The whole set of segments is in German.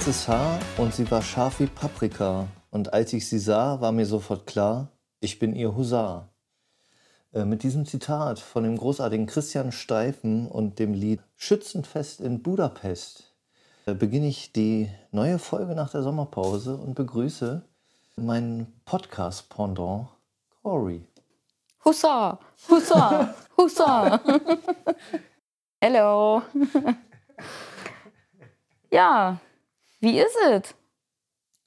schwarzes Haar und sie war scharf wie Paprika. Und als ich sie sah, war mir sofort klar, ich bin ihr Husar. Äh, mit diesem Zitat von dem großartigen Christian Steifen und dem Lied Schützenfest in Budapest äh, beginne ich die neue Folge nach der Sommerpause und begrüße meinen Podcast-Pendant Corey. Hussa, Hussa, Hussa. Hello. ja, wie ist es?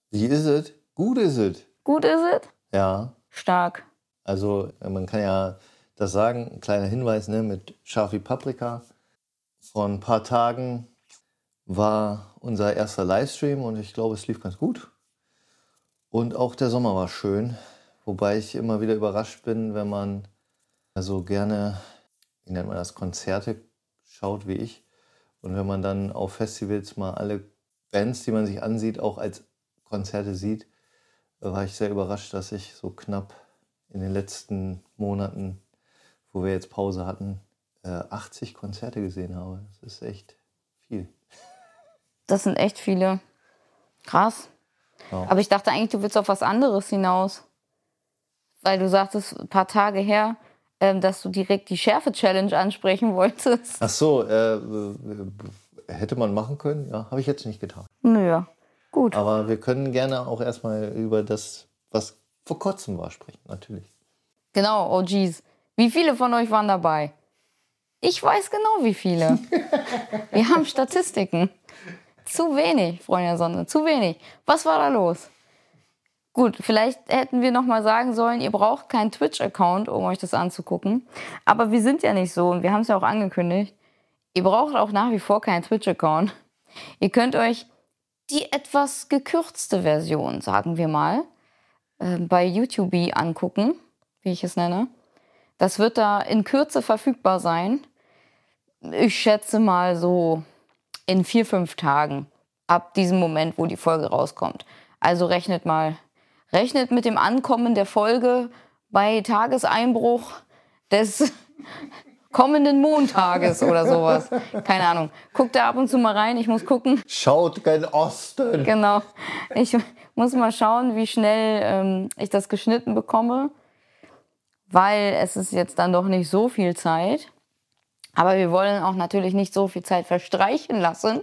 Wie ist es? Gut ist es. Gut ist es? Ja. Stark. Also man kann ja das sagen, ein kleiner Hinweis ne, mit scharf wie Paprika. Vor ein paar Tagen war unser erster Livestream und ich glaube, es lief ganz gut. Und auch der Sommer war schön, wobei ich immer wieder überrascht bin, wenn man so gerne, wie nennt man das, Konzerte schaut wie ich. Und wenn man dann auf Festivals mal alle Bands, die man sich ansieht, auch als Konzerte sieht, war ich sehr überrascht, dass ich so knapp in den letzten Monaten, wo wir jetzt Pause hatten, 80 äh, Konzerte gesehen habe. Das ist echt viel. Das sind echt viele. Krass. Ja. Aber ich dachte eigentlich, du willst auf was anderes hinaus. Weil du sagtest, ein paar Tage her, ähm, dass du direkt die Schärfe-Challenge ansprechen wolltest. Ach so, äh, hätte man machen können. Ja, habe ich jetzt nicht getan. Naja, gut. Aber wir können gerne auch erstmal über das, was vor kurzem war, sprechen, natürlich. Genau, oh geez. Wie viele von euch waren dabei? Ich weiß genau, wie viele. wir haben Statistiken. Zu wenig, Freunde der Sonne, zu wenig. Was war da los? Gut, vielleicht hätten wir noch mal sagen sollen, ihr braucht keinen Twitch-Account, um euch das anzugucken. Aber wir sind ja nicht so und wir haben es ja auch angekündigt. Ihr braucht auch nach wie vor keinen Twitch-Account. Ihr könnt euch die etwas gekürzte Version, sagen wir mal, äh, bei YouTube angucken, wie ich es nenne. Das wird da in Kürze verfügbar sein. Ich schätze mal so in vier, fünf Tagen ab diesem Moment, wo die Folge rauskommt. Also rechnet mal, rechnet mit dem Ankommen der Folge bei Tageseinbruch des kommenden Montages oder sowas. Keine Ahnung. Guckt da ab und zu mal rein. Ich muss gucken. Schaut gen Osten. Genau. Ich muss mal schauen, wie schnell ähm, ich das geschnitten bekomme, weil es ist jetzt dann doch nicht so viel Zeit. Aber wir wollen auch natürlich nicht so viel Zeit verstreichen lassen.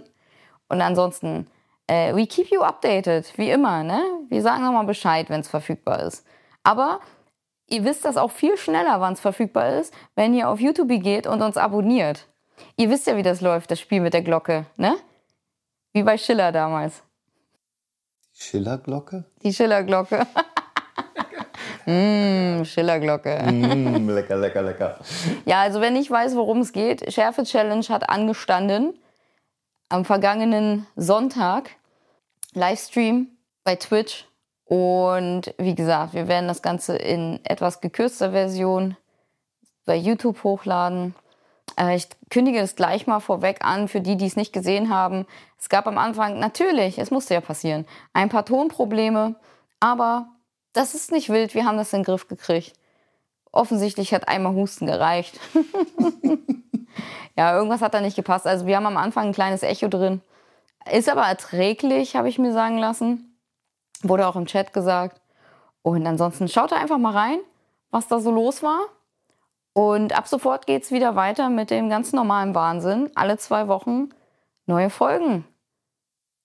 Und ansonsten, äh, we keep you updated, wie immer. Ne? Wir sagen nochmal Bescheid, wenn es verfügbar ist. Aber ihr wisst das auch viel schneller, wann es verfügbar ist, wenn ihr auf YouTube geht und uns abonniert. Ihr wisst ja, wie das läuft, das Spiel mit der Glocke, ne? Wie bei Schiller damals. Die Schillerglocke? Die Schillerglocke. Mmh, Schillerglocke. Mm, lecker, lecker, lecker. Ja, also wenn ich weiß, worum es geht, Schärfe Challenge hat angestanden am vergangenen Sonntag. Livestream bei Twitch. Und wie gesagt, wir werden das Ganze in etwas gekürzter Version bei YouTube hochladen. Äh, ich kündige es gleich mal vorweg an für die, die es nicht gesehen haben. Es gab am Anfang natürlich, es musste ja passieren, ein paar Tonprobleme, aber das ist nicht wild, wir haben das in den Griff gekriegt. Offensichtlich hat einmal Husten gereicht. ja, irgendwas hat da nicht gepasst. Also wir haben am Anfang ein kleines Echo drin. Ist aber erträglich, habe ich mir sagen lassen. Wurde auch im Chat gesagt. Und ansonsten schaut da einfach mal rein, was da so los war. Und ab sofort geht es wieder weiter mit dem ganz normalen Wahnsinn. Alle zwei Wochen neue Folgen.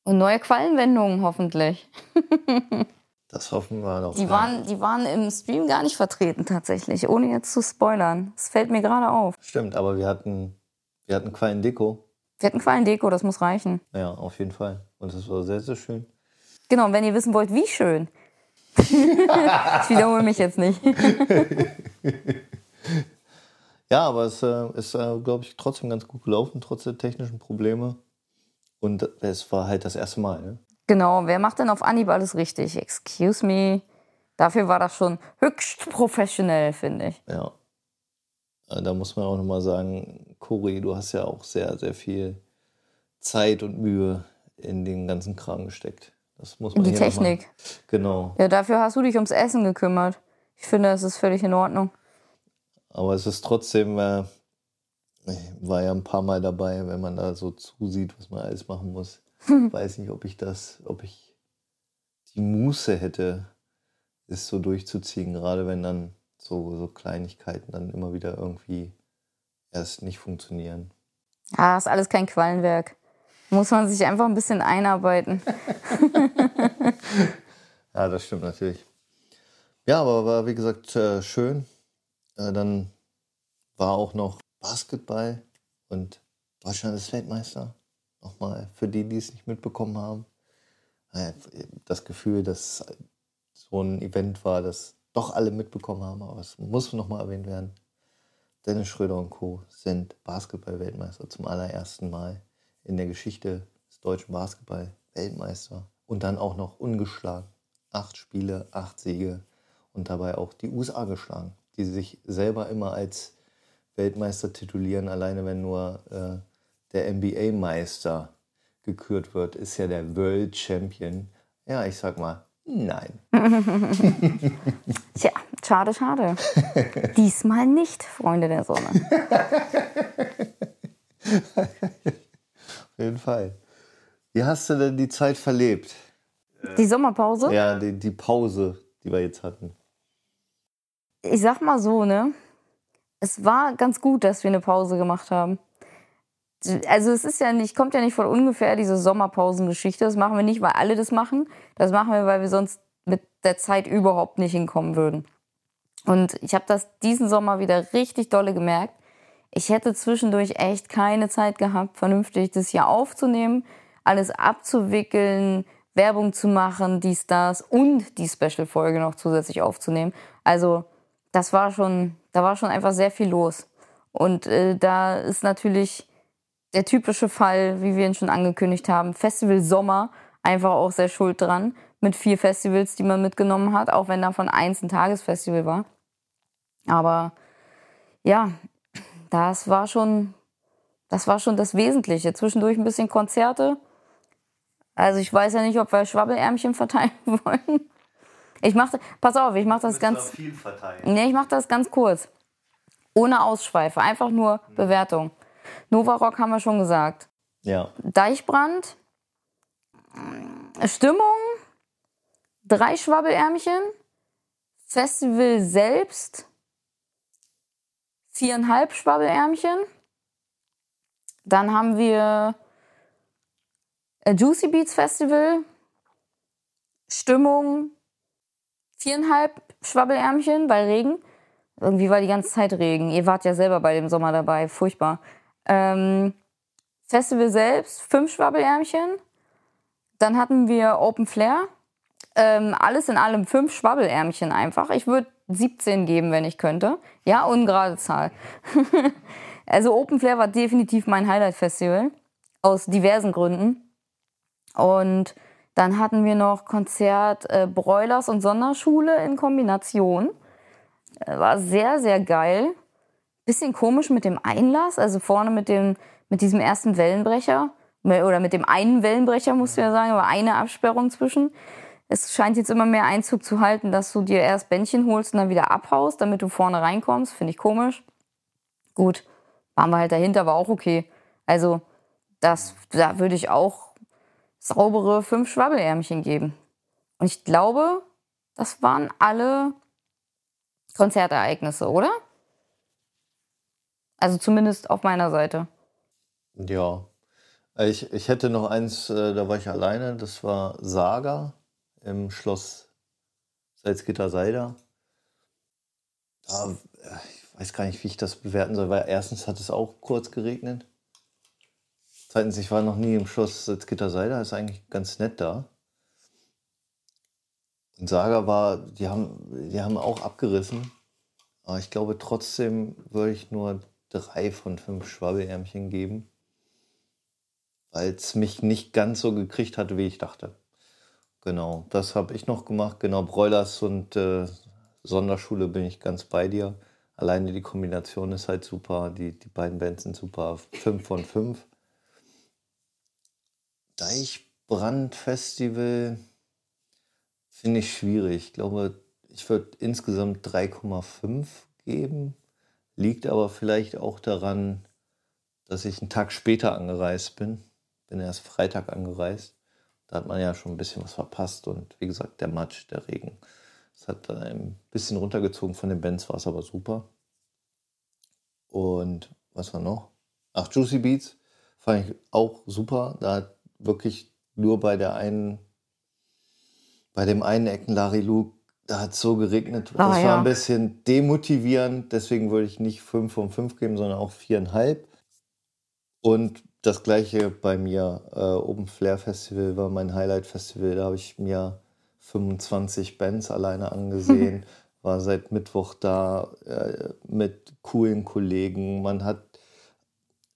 Und neue Quallenwendungen hoffentlich. Das hoffen wir doch. Die waren, die waren im Stream gar nicht vertreten tatsächlich, ohne jetzt zu spoilern. Das fällt mir gerade auf. Stimmt, aber wir hatten, wir hatten Quallen-Deko. Wir hatten Quallen-Deko, das muss reichen. Ja, auf jeden Fall. Und das war sehr, sehr schön. Genau, und wenn ihr wissen wollt, wie schön. ich wiederhole mich jetzt nicht. ja, aber es äh, ist, äh, glaube ich, trotzdem ganz gut gelaufen, trotz der technischen Probleme. Und es war halt das erste Mal. Ne? Genau, wer macht denn auf Anhieb alles richtig? Excuse me. Dafür war das schon höchst professionell, finde ich. Ja. Äh, da muss man auch nochmal sagen, Cori, du hast ja auch sehr, sehr viel Zeit und Mühe in den ganzen Kram gesteckt. Das muss man Die Technik. Genau. Ja, dafür hast du dich ums Essen gekümmert. Ich finde, das ist völlig in Ordnung. Aber es ist trotzdem, äh, ich war ja ein paar Mal dabei, wenn man da so zusieht, was man alles machen muss Weiß nicht, ob ich das, ob ich die Muße hätte, es so durchzuziehen, gerade wenn dann so, so Kleinigkeiten dann immer wieder irgendwie erst nicht funktionieren. Ja, ist alles kein Quallenwerk. Muss man sich einfach ein bisschen einarbeiten. ja, das stimmt natürlich. Ja, aber war wie gesagt äh, schön. Äh, dann war auch noch Basketball und Deutschland ist Weltmeister. Nochmal für die, die es nicht mitbekommen haben. Das Gefühl, dass so ein Event war, das doch alle mitbekommen haben, aber es muss nochmal erwähnt werden. Dennis Schröder und Co. sind Basketball-Weltmeister zum allerersten Mal in der Geschichte des deutschen Basketball-Weltmeister. Und dann auch noch ungeschlagen. Acht Spiele, acht Siege und dabei auch die USA geschlagen, die sich selber immer als Weltmeister titulieren, alleine wenn nur äh, der NBA-Meister gekürt wird, ist ja der World Champion. Ja, ich sag mal, nein. Tja, schade, schade. Diesmal nicht, Freunde der Sonne. Auf jeden Fall. Wie hast du denn die Zeit verlebt? Die Sommerpause? Ja, die, die Pause, die wir jetzt hatten. Ich sag mal so, ne? Es war ganz gut, dass wir eine Pause gemacht haben. Also es ist ja nicht, kommt ja nicht von ungefähr diese Sommerpausengeschichte. Das machen wir nicht, weil alle das machen. Das machen wir, weil wir sonst mit der Zeit überhaupt nicht hinkommen würden. Und ich habe das diesen Sommer wieder richtig dolle gemerkt. Ich hätte zwischendurch echt keine Zeit gehabt, vernünftig das hier aufzunehmen, alles abzuwickeln, Werbung zu machen, dies, das und die Special-Folge noch zusätzlich aufzunehmen. Also das war schon, da war schon einfach sehr viel los. Und äh, da ist natürlich der typische Fall, wie wir ihn schon angekündigt haben, Festival Sommer einfach auch sehr schuld dran. Mit vier Festivals, die man mitgenommen hat, auch wenn davon eins ein Tagesfestival war. Aber ja, das war schon, das war schon das Wesentliche. Zwischendurch ein bisschen Konzerte. Also ich weiß ja nicht, ob wir Schwabbelärmchen verteilen wollen. Ich mache, pass auf, ich mache das ganz. Viel verteilen. Nee, ich mache das ganz kurz. Ohne Ausschweife, einfach nur mhm. Bewertung. Nova Rock haben wir schon gesagt. Ja. Deichbrand, Stimmung, drei Schwabbelärmchen, Festival selbst, viereinhalb Schwabbelärmchen. Dann haben wir Juicy Beats Festival, Stimmung, viereinhalb Schwabbelärmchen bei Regen. Irgendwie war die ganze Zeit Regen. Ihr wart ja selber bei dem Sommer dabei. Furchtbar. Ähm, Festival selbst, fünf Schwabbelärmchen. Dann hatten wir Open Flair. Ähm, alles in allem fünf Schwabbelärmchen einfach. Ich würde 17 geben, wenn ich könnte. Ja, ungerade Zahl. also Open Flair war definitiv mein Highlight-Festival. Aus diversen Gründen. Und dann hatten wir noch Konzert äh, Broilers und Sonderschule in Kombination. Äh, war sehr, sehr geil. Bisschen komisch mit dem Einlass, also vorne mit, dem, mit diesem ersten Wellenbrecher. Oder mit dem einen Wellenbrecher, musst du ja sagen, aber eine Absperrung zwischen. Es scheint jetzt immer mehr Einzug zu halten, dass du dir erst Bändchen holst und dann wieder abhaust, damit du vorne reinkommst. Finde ich komisch. Gut, waren wir halt dahinter, war auch okay. Also, das, da würde ich auch saubere fünf Schwabbelärmchen geben. Und ich glaube, das waren alle Konzertereignisse, oder? Also zumindest auf meiner Seite. Ja. Ich, ich hätte noch eins, äh, da war ich alleine, das war Saga im Schloss Salzgitter-Seider. Da, äh, ich weiß gar nicht, wie ich das bewerten soll, weil erstens hat es auch kurz geregnet. Zweitens, ich war noch nie im Schloss Salzgitter-Seider, ist eigentlich ganz nett da. Und Saga war, die haben, die haben auch abgerissen. Aber ich glaube, trotzdem würde ich nur drei von fünf Schwabbelärmchen geben, weil es mich nicht ganz so gekriegt hatte, wie ich dachte. Genau, das habe ich noch gemacht. Genau, Broilers und äh, Sonderschule bin ich ganz bei dir. Alleine die Kombination ist halt super. Die, die beiden Bands sind super. Fünf von fünf. Deichbrand-Festival finde ich schwierig. Ich glaube, ich würde insgesamt 3,5 geben. Liegt aber vielleicht auch daran, dass ich einen Tag später angereist bin. bin erst Freitag angereist. Da hat man ja schon ein bisschen was verpasst und wie gesagt, der Matsch, der Regen. Das hat dann ein bisschen runtergezogen von den Bands, war es aber super. Und was war noch? Ach, Juicy Beats fand ich auch super. Da hat wirklich nur bei der einen, bei dem einen Ecken Larry Luke, da hat es so geregnet. Ah, das ja. war ein bisschen demotivierend. Deswegen würde ich nicht 5 von 5 geben, sondern auch 4,5. Und das gleiche bei mir. Äh, Open Flair Festival war mein Highlight-Festival. Da habe ich mir 25 Bands alleine angesehen. War seit Mittwoch da äh, mit coolen Kollegen. Man hat,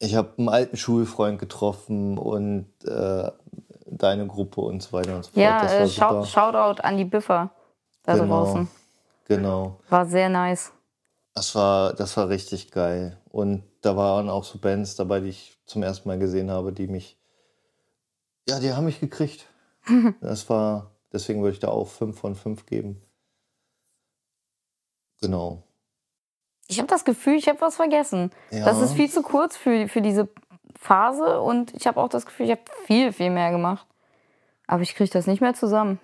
ich habe einen alten Schulfreund getroffen und äh, deine Gruppe und so weiter und so fort. Ja, das war äh. Shout, Shoutout an die Biffer da Genau. draußen. Genau. War sehr nice. Das war, das war richtig geil. Und da waren auch so Bands dabei, die ich zum ersten Mal gesehen habe, die mich, ja, die haben mich gekriegt. Das war, deswegen würde ich da auch 5 von 5 geben. Genau. Ich habe das Gefühl, ich habe was vergessen. Ja. Das ist viel zu kurz für, für diese Phase und ich habe auch das Gefühl, ich habe viel, viel mehr gemacht. Aber ich kriege das nicht mehr zusammen.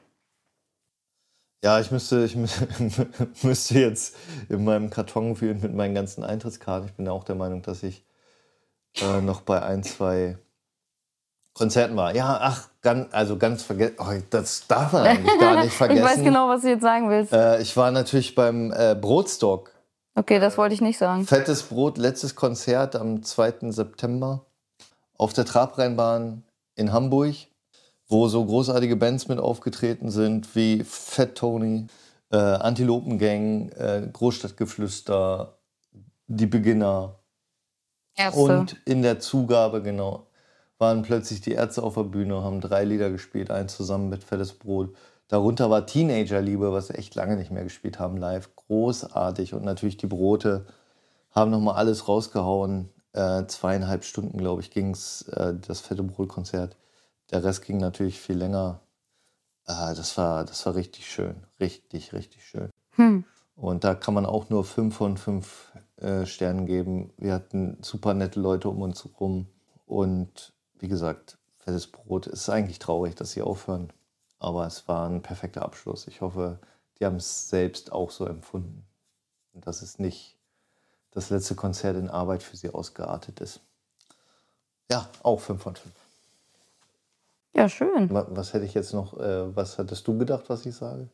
Ja, ich müsste, ich mü- müsste jetzt in meinem Karton wühlen mit meinen ganzen Eintrittskarten. Ich bin ja auch der Meinung, dass ich äh, noch bei ein, zwei Konzerten war. Ja, ach, ganz, also ganz vergessen. Oh, das darf man eigentlich gar nicht vergessen. Ich weiß genau, was du jetzt sagen willst. Äh, ich war natürlich beim äh, Brotstock. Okay, das wollte ich nicht sagen. Fettes Brot, letztes Konzert am 2. September auf der Trabrennbahn in Hamburg, wo so großartige Bands mit aufgetreten sind wie Fat Tony, äh, Antilopengang, äh, Großstadtgeflüster, Die Beginner. Ärzte. Und in der Zugabe, genau, waren plötzlich die Ärzte auf der Bühne, haben drei Lieder gespielt, eins zusammen mit Fettes Brot. Darunter war Teenagerliebe, was wir echt lange nicht mehr gespielt haben live. Großartig. Und natürlich die Brote haben nochmal alles rausgehauen. Äh, zweieinhalb Stunden, glaube ich, ging es, äh, das Fette Brot-Konzert. Der Rest ging natürlich viel länger. Äh, das, war, das war richtig schön. Richtig, richtig schön. Hm. Und da kann man auch nur fünf von fünf äh, Sternen geben. Wir hatten super nette Leute um uns herum. Und wie gesagt, fettes Brot. Es ist eigentlich traurig, dass sie aufhören. Aber es war ein perfekter Abschluss. Ich hoffe, die haben es selbst auch so empfunden. Und dass es nicht das letzte Konzert in Arbeit für sie ausgeartet ist. Ja, auch 5 von 5. Ja, schön. Was hätte ich jetzt noch, äh, was hattest du gedacht, was ich sage?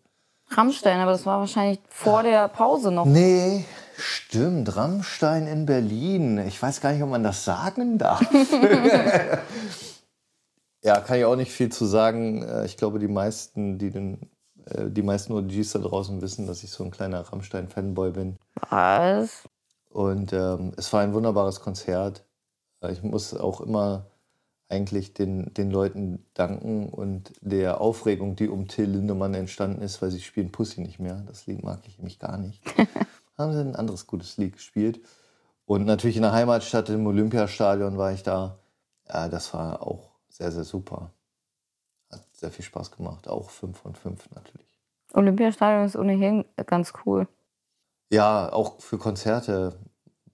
Rammstein, aber das war wahrscheinlich vor der Pause noch. Nee, stimmt. Rammstein in Berlin. Ich weiß gar nicht, ob man das sagen darf. ja, kann ich auch nicht viel zu sagen. Äh, Ich glaube, die meisten, die den, äh, die meisten OGs da draußen wissen, dass ich so ein kleiner Rammstein-Fanboy bin. Was? Und ähm, es war ein wunderbares Konzert. Äh, Ich muss auch immer eigentlich den, den Leuten danken und der Aufregung, die um Till Lindemann entstanden ist, weil sie spielen Pussy nicht mehr. Das Lied mag ich nämlich gar nicht. Haben sie ein anderes gutes Lied gespielt. Und natürlich in der Heimatstadt im Olympiastadion war ich da. Ja, das war auch sehr, sehr super. Hat sehr viel Spaß gemacht. Auch 5 von 5 natürlich. Olympiastadion ist ohnehin ganz cool. Ja, auch für Konzerte,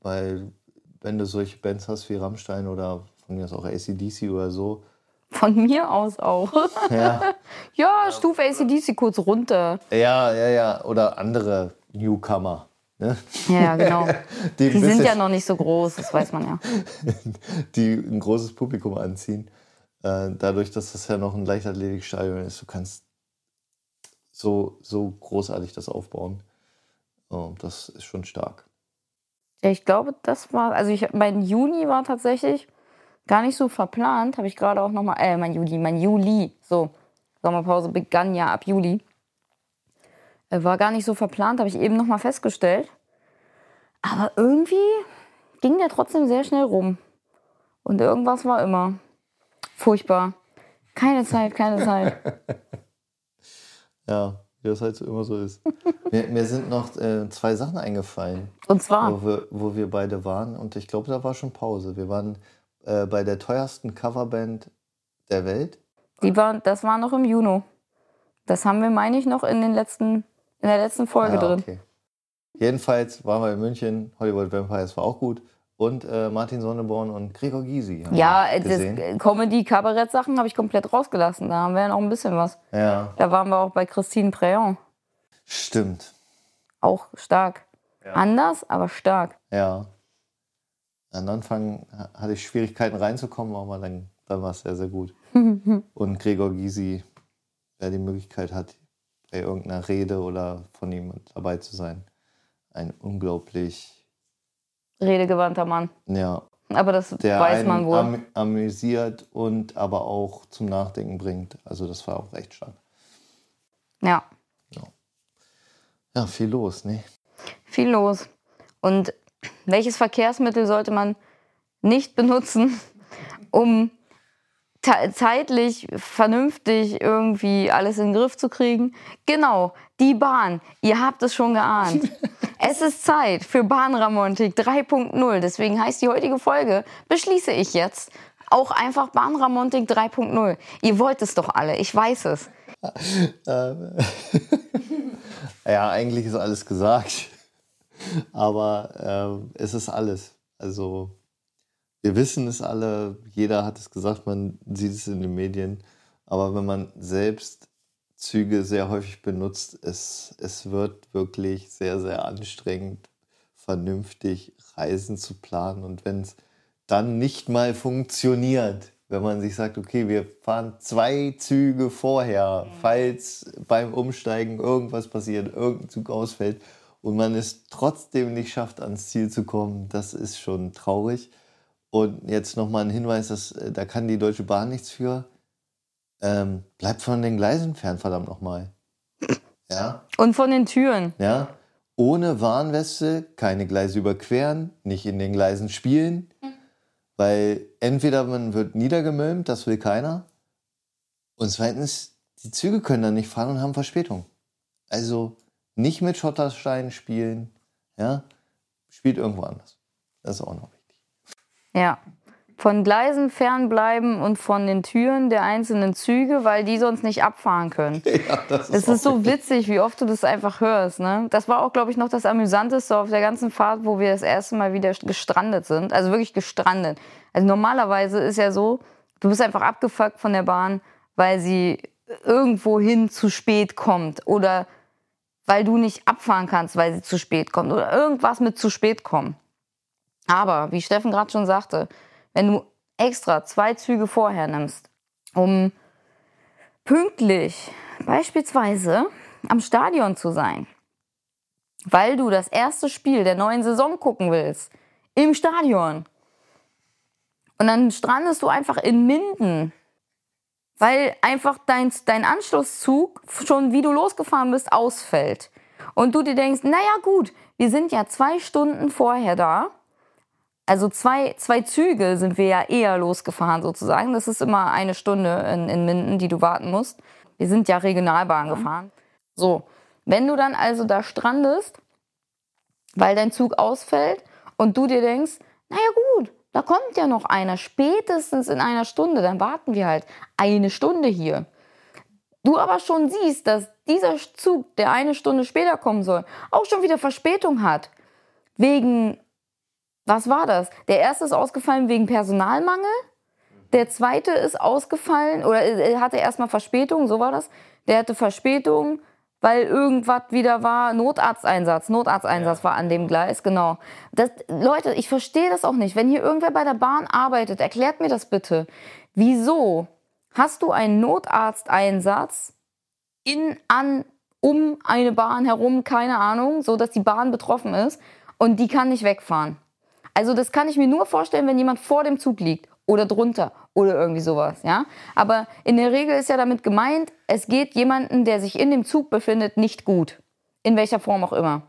weil wenn du solche Bands hast wie Rammstein oder von mir aus auch ACDC oder so, Von mir aus auch. ja, ja, Stufe ACDC kurz runter. ja, ja, ja, oder andere Newcomer, ne? Ja, ja, genau. die, Die sind ja noch nicht so groß, das weiß man ja. die ein großes Publikum anziehen. Äh, dadurch, dass das ja noch ein Leichtathletikstadion ist, du kannst so, so großartig das aufbauen. Oh, das ist schon stark. Ja, ich glaube, das war, also ich, mein Juni war tatsächlich gar nicht so verplant, habe ich gerade auch nochmal, äh, mein Juli, mein Juli, so, Sommerpause begann ja ab Juli. Äh, War gar nicht so verplant, habe ich eben nochmal festgestellt. Aber irgendwie ging der trotzdem sehr schnell rum. Und irgendwas war immer. Furchtbar. Keine Zeit, keine Zeit. Ja, wie das halt so immer so ist. mir, mir sind noch äh, zwei Sachen eingefallen. Und zwar, wo wir, wo wir beide waren. Und ich glaube, da war schon Pause. Wir waren äh, bei der teuersten Coverband der Welt. die war, das war noch im Juni. Das haben wir, meine ich, noch in, den letzten, in der letzten Folge Ja, drin. okay. Jedenfalls waren wir in München. Hollywood Vampires war auch gut. und äh, Martin Sonneborn und Gregor Gysi. haben Ja. Comedy-Kabarett-Sachen habe ich komplett rausgelassen. Da haben wir ja noch ein bisschen was. Ja, Da waren wir auch bei Christine Préon. stimmt. Auch stark. Anders, aber stark. Ja. Am Anfang ha- hatte ich Schwierigkeiten reinzukommen, aber dann, dann war es sehr, sehr gut. Und Gregor Gysi, wer die Möglichkeit hat, bei irgendeiner Rede oder von ihm dabei zu sein, ein unglaublich, Redegewandter Mann. ja, Aber das der weiß man wohl. am, amüsiert und aber auch zum Nachdenken bringt. Also das war auch echt stark. ja, Ja, viel los, ne? viel los. Und welches Verkehrsmittel sollte man nicht benutzen, um zeitlich vernünftig irgendwie alles in den Griff zu kriegen? Genau, die Bahn. Ihr habt es schon geahnt. Es ist Zeit für Bahnramontik 3.0. Deswegen heißt die heutige Folge, beschließe ich jetzt, auch einfach Bahnramontik 3.0. Ihr wollt es doch alle, ich weiß es. Ja, eigentlich ist alles gesagt. Aber ähm, es ist alles. Also wir wissen es alle, jeder hat es gesagt, man sieht es in den Medien. Aber wenn man selbst Züge sehr häufig benutzt, es, es wird wirklich sehr, sehr anstrengend, vernünftig Reisen zu planen. Und wenn es dann nicht mal funktioniert, wenn man sich sagt, okay, wir fahren zwei Züge vorher, falls beim Umsteigen irgendwas passiert, irgendein Zug ausfällt und man es trotzdem nicht schafft, ans Ziel zu kommen, das ist schon traurig. Und jetzt nochmal ein Hinweis, dass, äh, da kann die Deutsche Bahn nichts für. Ähm, bleibt von den Gleisen fern, verdammt nochmal. Ja, Und von den Türen. ja. Ohne Warnweste keine Gleise überqueren, nicht in den Gleisen spielen, weil entweder man wird niedergemölmt, das will keiner, und zweitens, die Züge können dann nicht fahren und haben Verspätung. Also nicht mit Schottersteinen spielen, ja, spielt irgendwo anders. Das ist auch noch wichtig. Ja. Von Gleisen fernbleiben und von den Türen der einzelnen Züge, weil die sonst nicht abfahren können. Ja, das Es ist so witzig, wie oft du das einfach hörst. Ne? Das war auch, glaube ich, noch das Amüsanteste auf der ganzen Fahrt, wo wir das erste Mal wieder gestrandet sind. Also wirklich gestrandet. Also normalerweise ist ja so, du bist einfach abgefuckt von der Bahn, weil sie irgendwohin zu spät kommt oder weil du nicht abfahren kannst, weil sie zu spät kommt oder irgendwas mit zu spät kommen. Aber, wie Steffen gerade schon sagte, wenn du extra zwei Züge vorher nimmst, um pünktlich beispielsweise am Stadion zu sein, weil du das erste Spiel der neuen Saison gucken willst, im Stadion. Und dann strandest du einfach in Minden, weil einfach dein, dein Anschlusszug schon, wie du losgefahren bist, ausfällt. Und du dir denkst, naja gut, wir sind ja zwei Stunden vorher da. Also zwei, zwei Züge sind wir ja eher losgefahren sozusagen. Das ist immer eine Stunde in, in Minden, die du warten musst. Wir sind ja Regionalbahn gefahren. So, wenn du dann also da strandest, weil dein Zug ausfällt und du dir denkst, naja gut, da kommt ja noch einer, spätestens in einer Stunde, dann warten wir halt eine Stunde hier. Du aber schon siehst, dass dieser Zug, der eine Stunde später kommen soll, auch schon wieder Verspätung hat. Wegen, was war das? Der erste ist ausgefallen wegen Personalmangel. Der zweite ist ausgefallen oder er hatte erstmal Verspätung, so war das. Der hatte Verspätung, weil irgendwas wieder war. Notarzteinsatz. Notarzteinsatz war an dem Gleis, genau. Das, Leute, ich verstehe das auch nicht. Wenn hier irgendwer bei der Bahn arbeitet, erklärt mir das bitte. Wieso hast du einen Notarzteinsatz in, an, um eine Bahn herum, keine Ahnung, so dass die Bahn betroffen ist und die kann nicht wegfahren? Also das kann ich mir nur vorstellen, wenn jemand vor dem Zug liegt oder drunter oder irgendwie sowas, ja. Aber in der Regel ist ja damit gemeint, es geht jemanden, der sich in dem Zug befindet, nicht gut. In welcher Form auch immer.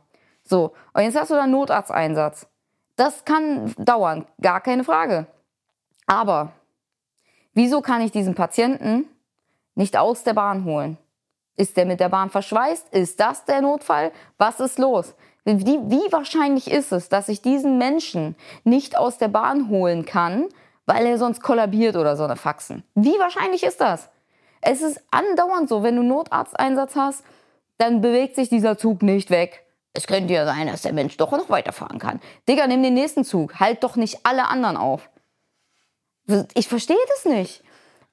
So, und jetzt hast du da einen Notarzteinsatz. Das kann dauern, gar keine Frage. Aber wieso kann ich diesen Patienten nicht aus der Bahn holen? Ist der mit der Bahn verschweißt? Ist das der Notfall? Was ist los? Wie, wie wahrscheinlich ist es, dass ich diesen Menschen nicht aus der Bahn holen kann, weil er sonst kollabiert oder so eine Faxen? Wie wahrscheinlich ist das? Es ist andauernd so, wenn du Notarzteinsatz hast, dann bewegt sich dieser Zug nicht weg. Es könnte ja sein, dass der Mensch doch noch weiterfahren kann. Digga, nimm den nächsten Zug. Halt doch nicht alle anderen auf. Ich verstehe das nicht.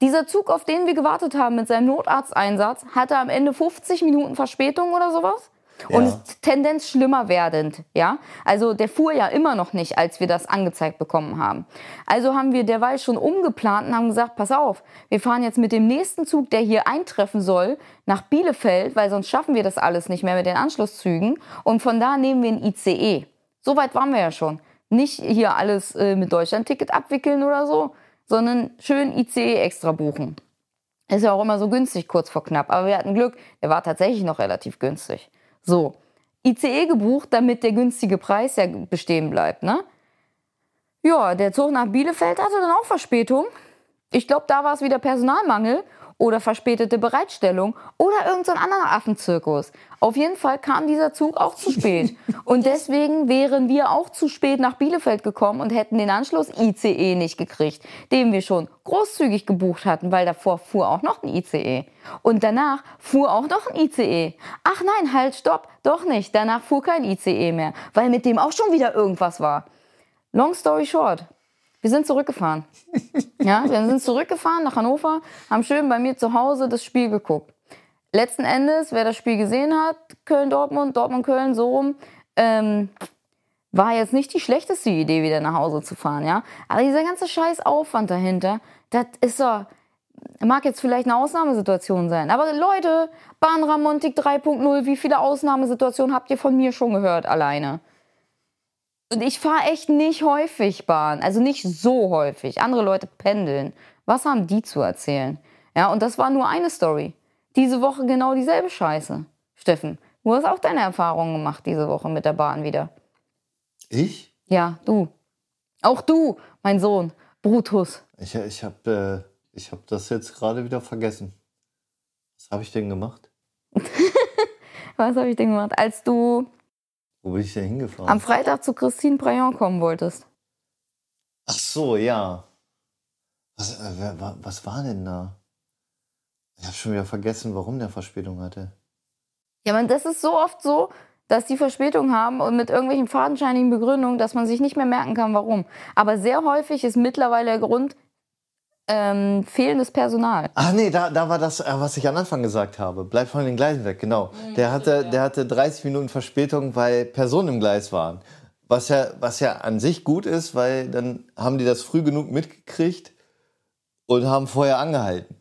Dieser Zug, auf den wir gewartet haben mit seinem Notarzteinsatz, hatte am Ende 50 Minuten Verspätung oder sowas. Und Ja. ist Tendenz schlimmer werdend, ja. Also der fuhr ja immer noch nicht, als wir das angezeigt bekommen haben. Also haben wir derweil schon umgeplant und haben gesagt, pass auf, wir fahren jetzt mit dem nächsten Zug, der hier eintreffen soll, nach Bielefeld, weil sonst schaffen wir das alles nicht mehr mit den Anschlusszügen. Und von da nehmen wir ein ICE. So weit waren wir ja schon. Nicht hier alles äh, mit Deutschland-Ticket abwickeln oder so, sondern schön ICE extra buchen. Ist ja auch immer so günstig, kurz vor knapp. Aber wir hatten Glück, der war tatsächlich noch relativ günstig. So, ICE gebucht, damit der günstige Preis ja bestehen bleibt, ne? Ja, der Zug nach Bielefeld hatte dann auch Verspätung. Ich glaube, da war es wieder Personalmangel oder verspätete Bereitstellung oder irgendein so ein anderer Affenzirkus. Auf jeden Fall kam dieser Zug auch zu spät. Und deswegen wären wir auch zu spät nach Bielefeld gekommen und hätten den Anschluss ICE nicht gekriegt, den wir schon großzügig gebucht hatten, weil davor fuhr auch noch ein ICE. Und danach fuhr auch noch ein ICE. Ach nein, halt, stopp, doch nicht. Danach fuhr kein ICE mehr, weil mit dem auch schon wieder irgendwas war. Long story short, wir sind zurückgefahren. Ja, wir sind zurückgefahren nach Hannover, haben schön bei mir zu Hause das Spiel geguckt. Letzten Endes, wer das Spiel gesehen hat, Köln-Dortmund, Dortmund-Köln, so rum, ähm, war jetzt nicht die schlechteste Idee, wieder nach Hause zu fahren, ja. Aber dieser ganze scheiß Aufwand dahinter, das ist doch, mag jetzt vielleicht eine Ausnahmesituation sein. Aber Leute, Bahnramontik 3.0, wie viele Ausnahmesituationen habt ihr von mir schon gehört alleine? Und ich fahre echt nicht häufig Bahn, also nicht so häufig. Andere Leute pendeln. Was haben die zu erzählen? Ja, und das war nur eine Story. Diese Woche genau dieselbe Scheiße. Steffen, du hast auch deine Erfahrungen gemacht diese Woche mit der Bahn wieder. Ich? Ja, du. Auch du, mein Sohn, Brutus. Ich, ich habe äh, ich hab das jetzt gerade wieder vergessen. Was habe ich denn gemacht? Was habe ich denn gemacht? Als du Wo bin ich denn hingefahren? am Freitag zu Christine Prayon kommen wolltest. Ach so, ja. Was, äh, was war denn da? Ich habe schon wieder vergessen, warum der Verspätung hatte. Ja, man, das ist so oft so, dass die Verspätung haben und mit irgendwelchen fadenscheinigen Begründungen, dass man sich nicht mehr merken kann, warum. Aber sehr häufig ist mittlerweile der Grund ähm, fehlendes Personal. Ach nee, da, da war das, äh, was ich am Anfang gesagt habe. Bleib von den Gleisen weg, genau. Der hatte, der hatte 30 Minuten Verspätung, weil Personen im Gleis waren. Was ja, was ja an sich gut ist, weil dann haben die das früh genug mitgekriegt und haben vorher angehalten.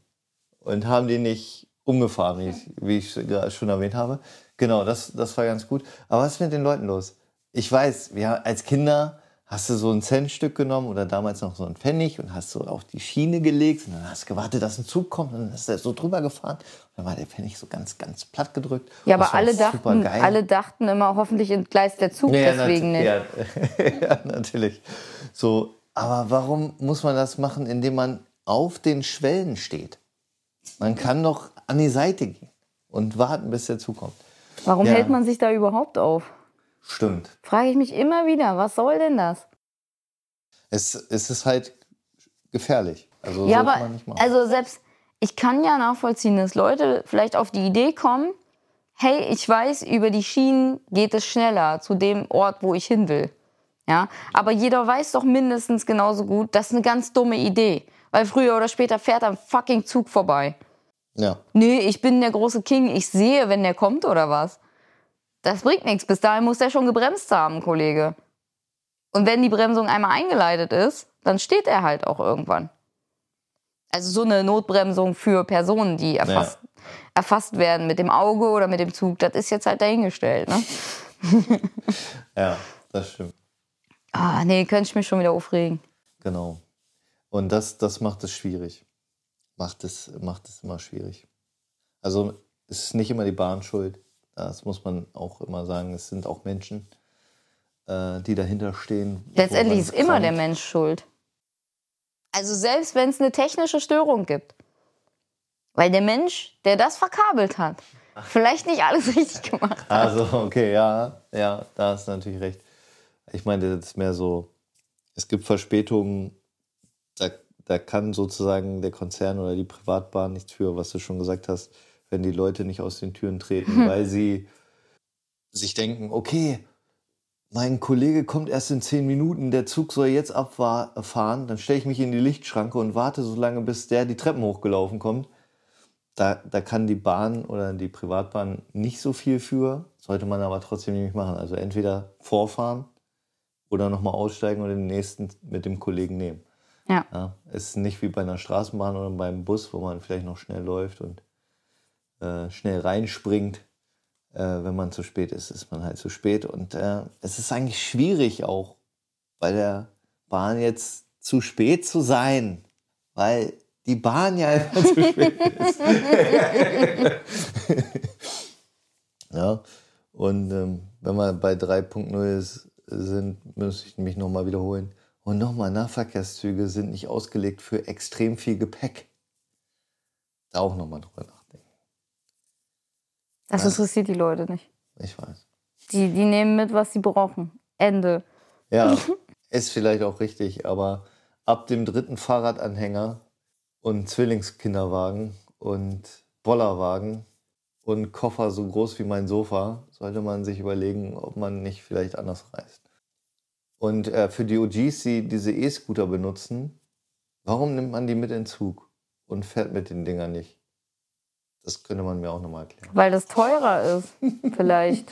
Und haben die nicht umgefahren, wie ich, wie ich gerade schon erwähnt habe. Genau, das, das war ganz gut. Aber was ist mit den Leuten los? Ich weiß, wir, als Kinder hast du so ein Centstück genommen oder damals noch so ein Pfennig und hast so auf die Schiene gelegt und dann hast du gewartet, dass ein Zug kommt und dann ist der so drüber gefahren und dann war der Pfennig so ganz, ganz platt gedrückt. Ja, aber alle dachten, geil. alle dachten immer, hoffentlich entgleist der Zug Ja, deswegen nicht. Ja, ja, natürlich. So, aber warum muss man das machen, indem man auf den Schwellen steht? Man kann doch an die Seite gehen und warten, bis der Zug kommt. Warum Ja. hält man sich da überhaupt auf? Stimmt. Frage ich mich immer wieder, was soll denn das? Es, es ist halt gefährlich. Also ja, aber man nicht machen. also selbst ich kann ja nachvollziehen, dass Leute vielleicht auf die Idee kommen, hey, ich weiß, über die Schienen geht es schneller zu dem Ort, wo ich hin will. Ja, aber jeder weiß doch mindestens genauso gut, das ist eine ganz dumme Idee, weil früher oder später fährt ein fucking Zug vorbei. ja. Nee, ich bin der große King, ich sehe, wenn der kommt oder was. Das bringt nichts. Bis dahin muss der schon gebremst haben, Kollege. Und wenn die Bremsung einmal eingeleitet ist, dann steht er halt auch irgendwann. Also so eine Notbremsung für Personen, die erfasst, erfasst werden mit dem Auge oder mit dem Zug, das ist jetzt halt dahingestellt. Ne? ja, das stimmt. Ah, nee, könnte ich mich schon wieder aufregen. Genau. Und das, das macht es schwierig. Macht es, macht es immer schwierig. Also es ist nicht immer die Bahn schuld. Das muss man auch immer sagen. Es sind auch Menschen, äh, die dahinter stehen. Letztendlich ist immer der Mensch. Mensch schuld. Also selbst wenn es eine technische Störung gibt. Weil der Mensch, der das verkabelt hat, vielleicht nicht alles richtig gemacht hat. Also, okay, ja, ja, da hast du natürlich recht. Ich meine, das ist mehr so, es gibt Verspätungen, da, da kann sozusagen der Konzern oder die Privatbahn nichts für, was du schon gesagt hast, wenn die Leute nicht aus den Türen treten, weil sie sich denken, okay, mein Kollege kommt erst in zehn Minuten, der Zug soll jetzt abfahren, dann stelle ich mich in die Lichtschranke und warte so lange, bis der die Treppen hochgelaufen kommt. Da, da kann die Bahn oder die Privatbahn nicht so viel für, sollte man aber trotzdem nicht machen. Also entweder vorfahren oder nochmal aussteigen und den nächsten mit dem Kollegen nehmen. Ja. Ja, ist nicht wie bei einer Straßenbahn oder beim Bus, wo man vielleicht noch schnell läuft und äh, schnell reinspringt. Äh, wenn man zu spät ist, ist man halt zu spät. Und äh, es ist eigentlich schwierig auch bei der Bahn jetzt zu spät zu sein, weil die Bahn ja einfach zu spät ist. ja, und ähm, wenn wir bei 3.0 ist, sind, müsste ich mich nochmal wiederholen. Und nochmal, Nahverkehrszüge sind nicht ausgelegt für extrem viel Gepäck. Da auch nochmal drüber nachdenken. Das Ja. interessiert die Leute nicht. Ich weiß. Die, die nehmen mit, was sie brauchen. Ende. Ja, ist vielleicht auch richtig, aber ab dem dritten Fahrradanhänger und Zwillingskinderwagen und Bollerwagen und Koffer so groß wie mein Sofa sollte man sich überlegen, ob man nicht vielleicht anders reist. Und äh, für die OGs, die diese E-Scooter benutzen, warum nimmt man die mit in den Zug und fährt mit den Dingern nicht? Das könnte man mir auch nochmal erklären. Weil das teurer ist, vielleicht.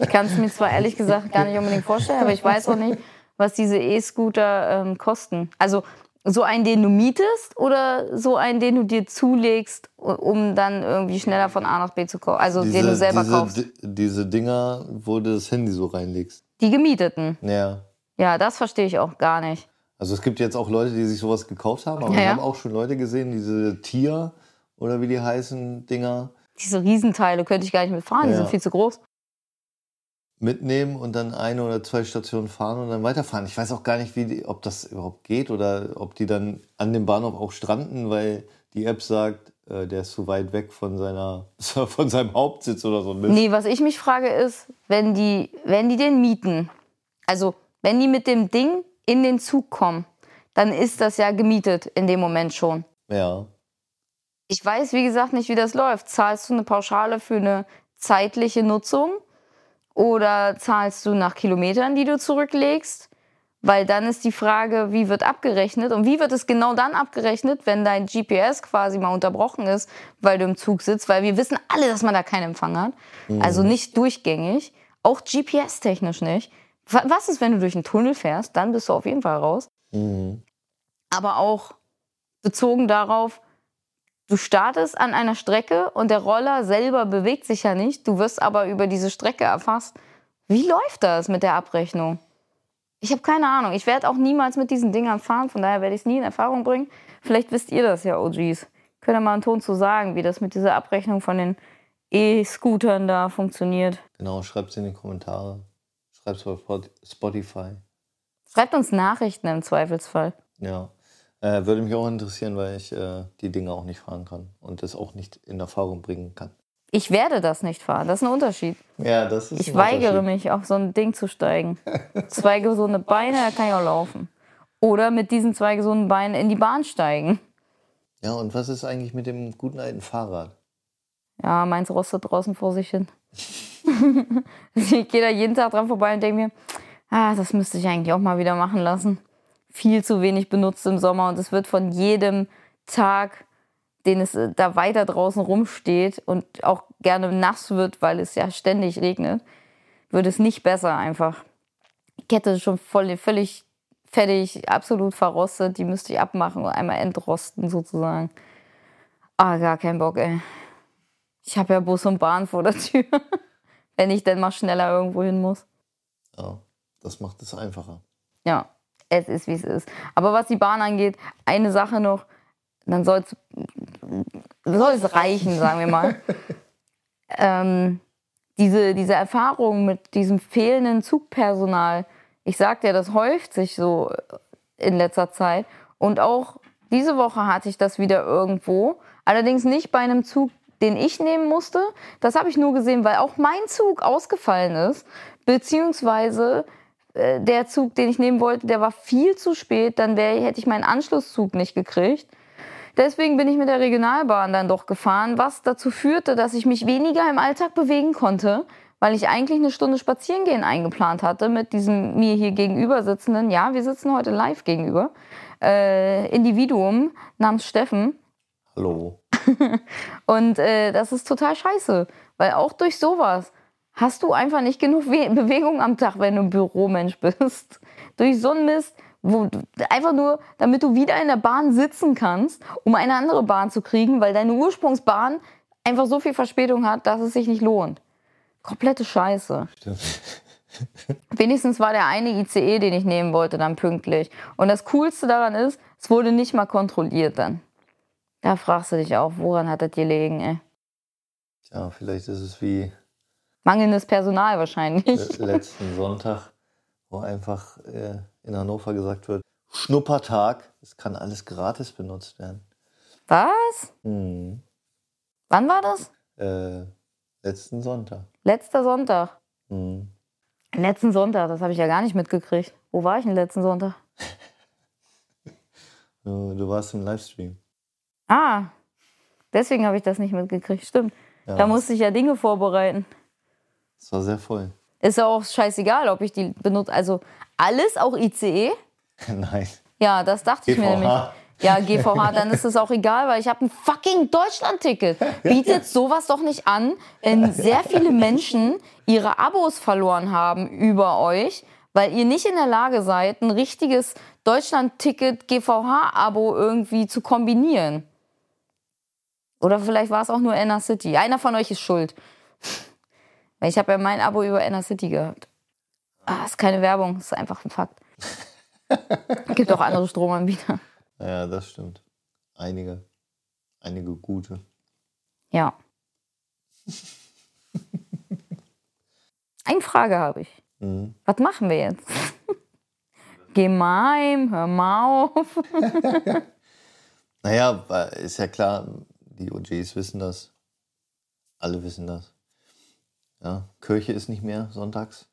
Ich kann es mir zwar ehrlich gesagt gar nicht unbedingt vorstellen, aber ich weiß auch nicht, was diese E-Scooter ähm, kosten. Also so einen, den du mietest oder so einen, den du dir zulegst, um dann irgendwie schneller von A nach B zu kommen. Also den du selber diese, kaufst. di- diese Dinger, wo du das Handy so reinlegst. Die gemieteten. Ja. Ja, das verstehe ich auch gar nicht. Also es gibt jetzt auch Leute, die sich sowas gekauft haben, aber Ja, ich ja. habe auch schon Leute gesehen, diese Tier oder wie die heißen Dinger Diese Riesenteile könnte ich gar nicht mitfahren, die Ja. sind viel zu groß. mitnehmen und dann eine oder zwei Stationen fahren und dann weiterfahren. Ich weiß auch gar nicht, wie die, ob das überhaupt geht oder ob die dann an dem Bahnhof auch stranden, weil die App sagt, äh, der ist zu weit weg von seiner von seinem Hauptsitz oder so. Nee, was ich mich frage ist, wenn die, wenn die den mieten, also wenn die mit dem Ding in den Zug kommen, dann ist das ja gemietet in dem Moment schon. Ja. Ich weiß, wie gesagt, nicht, wie das läuft. Zahlst du eine Pauschale für eine zeitliche Nutzung oder zahlst du nach Kilometern, die du zurücklegst? Weil dann ist die Frage, wie wird abgerechnet und wie wird es genau dann abgerechnet, wenn dein GPS quasi mal unterbrochen ist, weil du im Zug sitzt, weil wir wissen alle, dass man da keinen Empfang hat. Also nicht durchgängig, auch GPS-technisch nicht. Wa- Was ist, wenn du durch einen Tunnel fährst? Dann bist du auf jeden Fall raus. Mhm. Aber auch bezogen darauf, du startest an einer Strecke und der Roller selber bewegt sich ja nicht. Du wirst aber über diese Strecke erfasst. Wie läuft das mit der Abrechnung? Ich habe keine Ahnung. Ich werde auch niemals mit diesen Dingern fahren, von daher werde ich es nie in Erfahrung bringen. Vielleicht wisst ihr das ja, OGs. Könnt ihr mal einen Ton zu sagen, wie das mit dieser Abrechnung von den E-Scootern da funktioniert? Genau, schreibt es in die Kommentare. Schreibt es bei Spot- Spotify. Schreibt uns Nachrichten im Zweifelsfall. Ja. Äh, würde mich auch interessieren, weil ich äh, die Dinge auch nicht fahren kann und das auch nicht in Erfahrung bringen kann. Ich werde das nicht fahren. Das ist ein Unterschied. Ja, das ist Ich weigere mich, auf so ein Ding zu steigen. Zwei gesunde Beine, da kann ich auch laufen. Oder mit diesen zwei gesunden Beinen in die Bahn steigen. Ja, und was ist eigentlich mit dem guten alten Fahrrad? Ja, meins rostet draußen vor sich hin. ich gehe da jeden Tag dran vorbei und denke mir, ah, das müsste ich eigentlich auch mal wieder machen lassen. Viel zu wenig benutzt im Sommer und es wird von jedem Tag, den es äh, da weiter draußen rumsteht und auch gerne nass wird, weil es ja ständig regnet, wird es nicht besser einfach. Die Kette ist schon voll, völlig fertig, absolut verrostet. Die müsste ich abmachen und einmal entrosten sozusagen. Ah, gar kein Bock, ey. Ich habe ja Bus und Bahn vor der Tür, wenn ich denn mal schneller irgendwo hin muss. Ja, das macht es einfacher. Ja, es ist, wie es ist. Aber was die Bahn angeht, eine Sache noch, dann soll es reichen, sagen wir mal. ähm, diese, diese Erfahrung mit diesem fehlenden Zugpersonal, ich sag dir, das häuft sich so in letzter Zeit. Und auch diese Woche hatte ich das wieder irgendwo. Allerdings nicht bei einem Zug, den ich nehmen musste. Das habe ich nur gesehen, weil auch mein Zug ausgefallen ist. Beziehungsweise äh, der Zug, den ich nehmen wollte, der war viel zu spät. Dann wär, hätte ich meinen Anschlusszug nicht gekriegt. Deswegen bin ich mit der Regionalbahn dann doch gefahren, was dazu führte, dass ich mich weniger im Alltag bewegen konnte, weil ich eigentlich eine Stunde spazieren gehen eingeplant hatte mit diesem mir hier gegenüber sitzenden, ja, wir sitzen heute live gegenüber, äh, Individuum namens Steffen. Hallo. Und äh, das ist total scheiße, weil auch durch sowas hast du einfach nicht genug We Bewegung am Tag, wenn du ein Büromensch bist. durch so einen Mist, wo einfach nur, damit du wieder in der Bahn sitzen kannst, um eine andere Bahn zu kriegen, weil deine Ursprungsbahn einfach so viel Verspätung hat, dass es sich nicht lohnt. Komplette Scheiße. Stimmt. Wenigstens war der eine ICE, den ich nehmen wollte, dann pünktlich. Und das Coolste daran ist, es wurde nicht mal kontrolliert dann. Da fragst du dich auch, woran hat das gelegen, ey? Ja, vielleicht ist es wie Mangelndes Personal wahrscheinlich. le- letzten Sonntag, wo einfach äh, in Hannover gesagt wird, Schnuppertag, es kann alles gratis benutzt werden. Was? Hm. Wann war das? Äh, letzten Sonntag. Letzter Sonntag. Hm. Letzten Sonntag, das habe ich ja gar nicht mitgekriegt. Wo war ich denn letzten Sonntag? Du, du warst im Livestream. Ah, deswegen habe ich das nicht mitgekriegt. Stimmt. Ja, Da musste ich ja Dinge vorbereiten. Es war sehr voll. Ist ja auch scheißegal, ob ich die benutze. Also alles, auch ICE. Nein. Ja, das dachte ich mir GVH. nämlich. Ja, GVH, dann ist es auch egal, weil ich habe ein fucking Deutschland-Ticket. Bietet sowas doch nicht an, wenn sehr viele Menschen ihre Abos verloren haben über euch, weil ihr nicht in der Lage seid, ein richtiges Deutschland-Ticket GVH-Abo irgendwie zu kombinieren. Oder vielleicht war es auch nur Inner City. Einer von euch ist schuld. Weil ich habe ja mein Abo über Inner City gehabt. Ah, ist keine Werbung, ist einfach ein Fakt. Gibt auch andere Stromanbieter. Ja, das stimmt. Einige. Einige gute. Ja. Eine Frage habe ich. Mhm. Was machen wir jetzt? Gemein, hör mal auf. Naja, ist ja klar, die OGs wissen das. Alle wissen das. Ja, Kirche ist nicht mehr sonntags.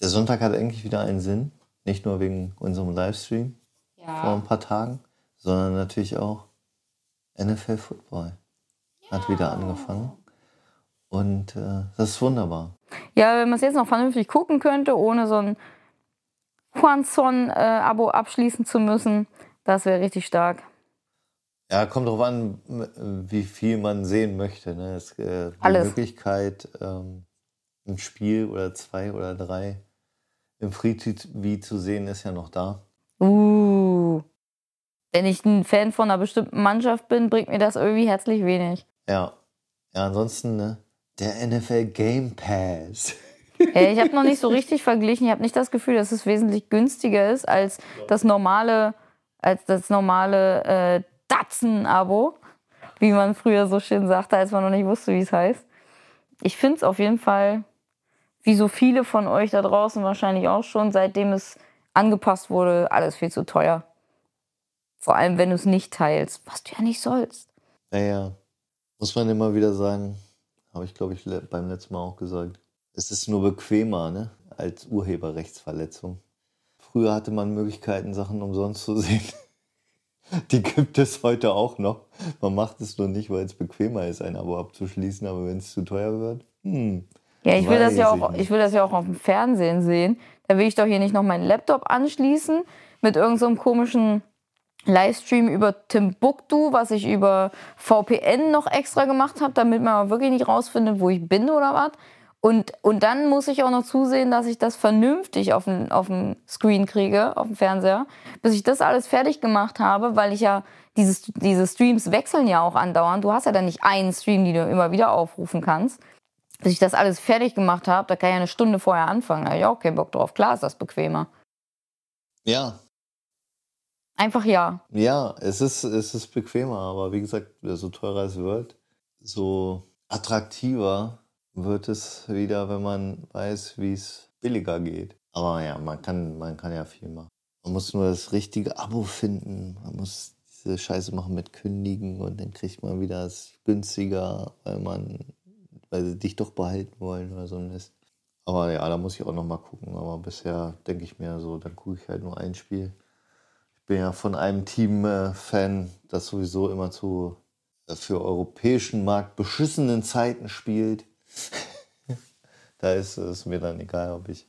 Der Sonntag hat eigentlich wieder einen Sinn. Nicht nur wegen unserem Livestream vor ein paar Tagen, sondern natürlich auch NFL Football hat wieder angefangen. Und äh, das ist wunderbar. Ja, wenn man es jetzt noch vernünftig gucken könnte, ohne so ein Juanson-Abo abschließen zu müssen, das wäre richtig stark. Ja, kommt drauf an, wie viel man sehen möchte. Ne? Es, äh, die Alles. Möglichkeit, ähm, ein Spiel oder zwei oder drei im Free TV zu sehen, ist ja noch da. Uh. Wenn ich ein Fan von einer bestimmten Mannschaft bin, bringt mir das irgendwie herzlich wenig. Ja. Ja, ansonsten, ne? Der NFL Game Pass. Äh, Ich habe noch nicht so richtig verglichen. Ich habe nicht das Gefühl, dass es wesentlich günstiger ist als das normale, als das normale äh, Datsen-Abo, wie man früher so schön sagte, als man noch nicht wusste, wie es heißt. Ich finde es auf jeden Fall, wie so viele von euch da draußen wahrscheinlich auch schon, seitdem es angepasst wurde, alles viel zu teuer. Vor allem, wenn du es nicht teilst, was du ja nicht sollst. Naja, muss man immer wieder sagen, habe ich glaube ich beim letzten Mal auch gesagt. Es ist nur bequemer, ne? Als Urheberrechtsverletzung. Früher hatte man Möglichkeiten, Sachen umsonst zu sehen. Die gibt es heute auch noch. Man macht es nur nicht, weil es bequemer ist, ein Abo abzuschließen, aber wenn es zu teuer wird, hm. Ja, ich will das ja auch, ich will das ja auch auf dem Fernsehen sehen. Da will ich doch hier nicht noch meinen Laptop anschließen mit irgendeinem so komischen Livestream über Timbuktu, was ich über VPN noch extra gemacht habe, damit man aber wirklich nicht rausfindet, wo ich bin oder was. Und, und dann muss ich auch noch zusehen, dass ich das vernünftig auf dem, auf dem Screen kriege, auf dem Fernseher, bis ich das alles fertig gemacht habe, weil ich ja, dieses, diese Streams wechseln ja auch andauernd. Du hast ja dann nicht einen Stream, den du immer wieder aufrufen kannst bis ich das alles fertig gemacht habe, da kann ich ja eine Stunde vorher anfangen. Da habe ich auch keinen Bock drauf. Klar ist das bequemer. Ja, Einfach ja. Ja, es ist, es ist bequemer, aber wie gesagt, so teurer es wird, so attraktiver wird es wieder, wenn man weiß, wie es billiger geht. Aber ja, man kann, man kann ja viel machen. Man muss nur das richtige Abo finden. Man muss diese Scheiße machen mit Kündigen und dann kriegt man wieder es günstiger, weil man, weil sie dich doch behalten wollen oder so ein Mist. Aber ja, da muss ich auch noch mal gucken. Aber bisher denke ich mir so, dann gucke ich halt nur ein Spiel. Ich bin ja von einem Team äh, das sowieso immer zu äh, für europäischen Markt beschissenen Zeiten spielt. Da ist es mir dann egal, ob ich,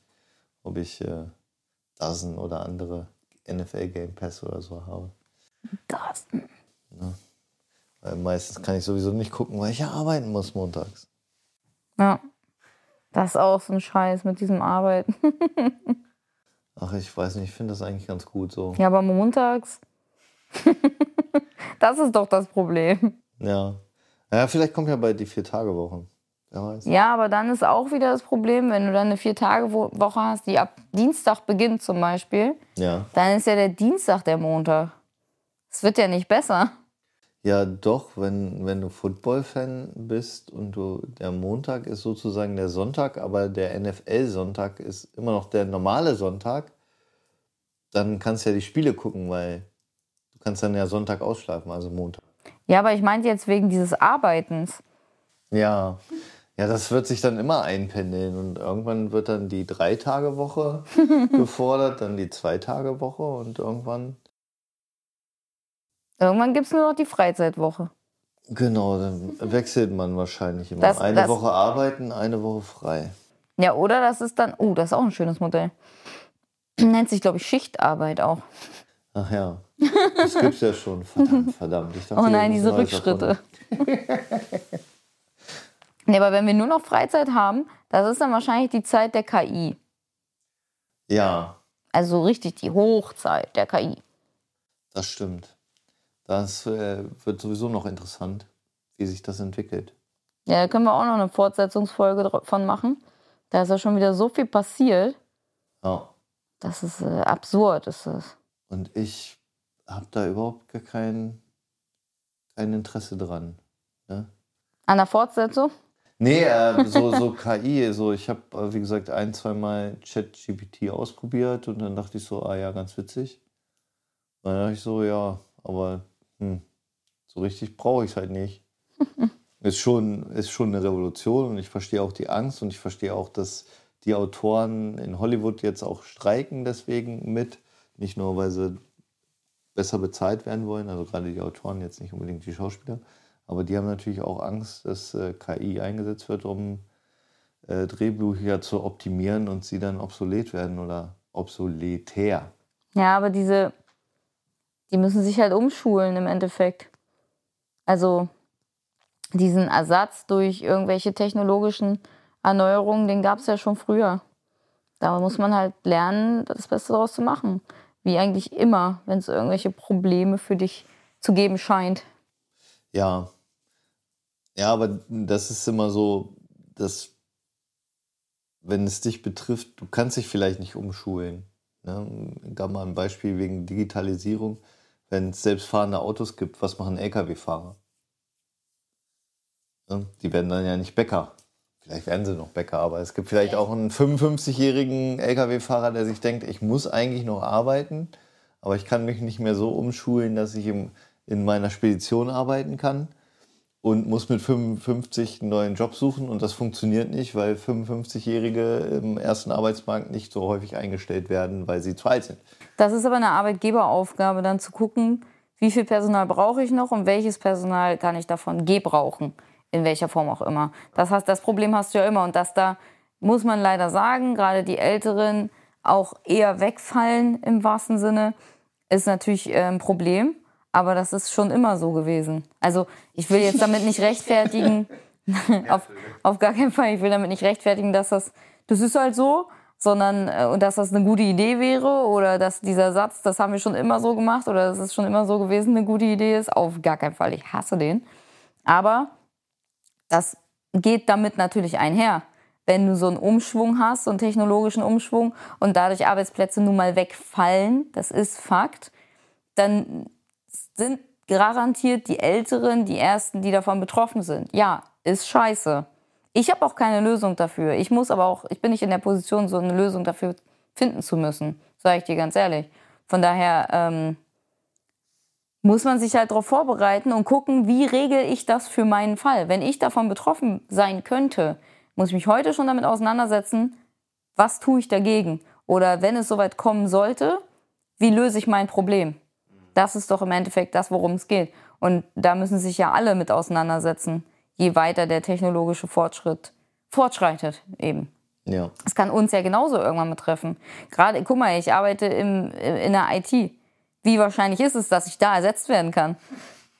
ob ich äh, Dozen oder andere NFL Game Pass oder so habe. Das. Ja. Weil meistens kann ich sowieso nicht gucken, weil ich ja arbeiten muss montags. Ja. Das ist auch so ein Scheiß mit diesem Arbeiten. Ach, ich weiß nicht, ich finde das eigentlich ganz gut so. ja, aber montags. das ist doch das Problem. Ja. Ja, vielleicht kommt ja bald die Vier-Tage-Woche. Ja, aber dann ist auch wieder das Problem, wenn du dann eine Vier-Tage-Woche hast, die ab Dienstag beginnt zum Beispiel, Ja. dann ist ja der Dienstag der Montag. Es wird ja nicht besser. Ja, doch, wenn, wenn du Football-Fan bist und du der Montag ist sozusagen der Sonntag, aber der NFL-Sonntag ist immer noch der normale Sonntag, dann kannst du ja die Spiele gucken, weil du kannst dann ja Sonntag ausschlafen, also Montag. Ja, aber ich meinte jetzt wegen dieses Arbeitens. Ja. Ja, das wird sich dann immer einpendeln und irgendwann wird dann die Drei-Tage-Woche gefordert, dann die Zwei-Tage-Woche und irgendwann, Irgendwann gibt es nur noch die Freizeitwoche. genau, dann wechselt man wahrscheinlich immer. Das- eine das- Woche arbeiten, eine Woche frei. Ja, oder das ist dann, oh, das ist auch ein schönes Modell. Nennt sich, glaube ich, Schichtarbeit auch. Ach ja, das gibt's ja schon. Verdammt, verdammt. Dachte, Oh nein, diese Rückschritte. Nee, aber wenn wir nur noch Freizeit haben, das ist dann wahrscheinlich die Zeit der KI. Ja, Also richtig die Hochzeit der KI. das stimmt. Das äh, wird sowieso noch interessant, wie sich das entwickelt. Ja, da können wir auch noch eine Fortsetzungsfolge dr- von machen. Da ist ja schon wieder so viel passiert. Ja. Das ist äh, absurd, ist das. Und ich habe da überhaupt gar kein, kein Interesse dran. Ne? An der Fortsetzung? Nee, äh, so, so KI, so ich habe, äh, wie gesagt, ein, zwei Mal ChatGPT ausprobiert und dann dachte ich so, ah ja, ganz witzig. Und dann dachte ich so, ja, aber hm, so richtig brauche ich es halt nicht. ist, schon, ist schon eine Revolution und ich verstehe auch die Angst und ich verstehe auch, dass die Autoren in Hollywood jetzt auch streiken deswegen mit. Nicht nur, weil sie besser bezahlt werden wollen, also gerade die Autoren, jetzt nicht unbedingt die Schauspieler. Aber die haben natürlich auch Angst, dass äh, KI eingesetzt wird, um äh, Drehbücher zu optimieren und sie dann obsolet werden oder obsoletär. Ja, aber diese, die müssen sich halt umschulen im Endeffekt. Also diesen Ersatz durch irgendwelche technologischen Erneuerungen, den gab es ja schon früher. Da muss man halt lernen, das Beste daraus zu machen. Wie eigentlich immer, wenn es irgendwelche Probleme für dich zu geben scheint. Ja. Ja, aber das ist immer so, dass, wenn es dich betrifft, du kannst dich vielleicht nicht umschulen. Ne? Gab mal ein Beispiel wegen Digitalisierung. Wenn es selbstfahrende Autos gibt, was machen Lkw-Fahrer? Die werden dann ja nicht Bäcker. Vielleicht werden sie noch Bäcker, aber es gibt vielleicht auch einen 55-jährigen Lkw-Fahrer, der sich denkt, ich muss eigentlich noch arbeiten, aber ich kann mich nicht mehr so umschulen, dass ich im, in meiner Spedition arbeiten kann und muss mit 55 einen neuen Job suchen und das funktioniert nicht, weil 55-Jährige im ersten Arbeitsmarkt nicht so häufig eingestellt werden, weil sie zu alt sind. Das ist aber eine Arbeitgeberaufgabe, dann zu gucken, wie viel Personal brauche ich noch und welches Personal kann ich davon gebrauchen, in welcher Form auch immer. Das heißt, das Problem hast du ja immer und dass da muss man leider sagen, gerade die Älteren auch eher wegfallen im wahrsten Sinne, ist natürlich äh, ein Problem. Aber das ist schon immer so gewesen. Also ich will jetzt damit nicht rechtfertigen, auf, auf gar keinen Fall, ich will damit nicht rechtfertigen, dass das, das ist halt so, sondern äh, und dass das eine gute Idee wäre oder dass dieser Satz, das haben wir schon immer so gemacht oder das ist schon immer so gewesen, eine gute Idee ist. Auf gar keinen Fall, ich hasse den. Aber das geht damit natürlich einher. Wenn du so einen Umschwung hast, so einen technologischen Umschwung und dadurch Arbeitsplätze nun mal wegfallen, das ist Fakt, dann sind garantiert die Älteren die Ersten, die davon betroffen sind. Ja, ist scheiße. Ich habe auch keine Lösung dafür. Ich muss aber auch, ich bin nicht in der Position, so eine Lösung dafür finden zu müssen, sage ich dir ganz ehrlich. Von daher ähm, muss man sich halt darauf vorbereiten und gucken, wie regel ich das für meinen Fall. Wenn ich davon betroffen sein könnte, muss ich mich heute schon damit auseinandersetzen, was tue ich dagegen? Oder wenn es soweit kommen sollte, wie löse ich mein Problem? Das ist doch im Endeffekt das, worum es geht. Und da müssen sich ja alle mit auseinandersetzen, je weiter der technologische Fortschritt fortschreitet eben. Ja. Das kann uns ja genauso irgendwann betreffen. Gerade, guck mal, ich arbeite im, in der IT. Wie wahrscheinlich ist es, dass ich da ersetzt werden kann?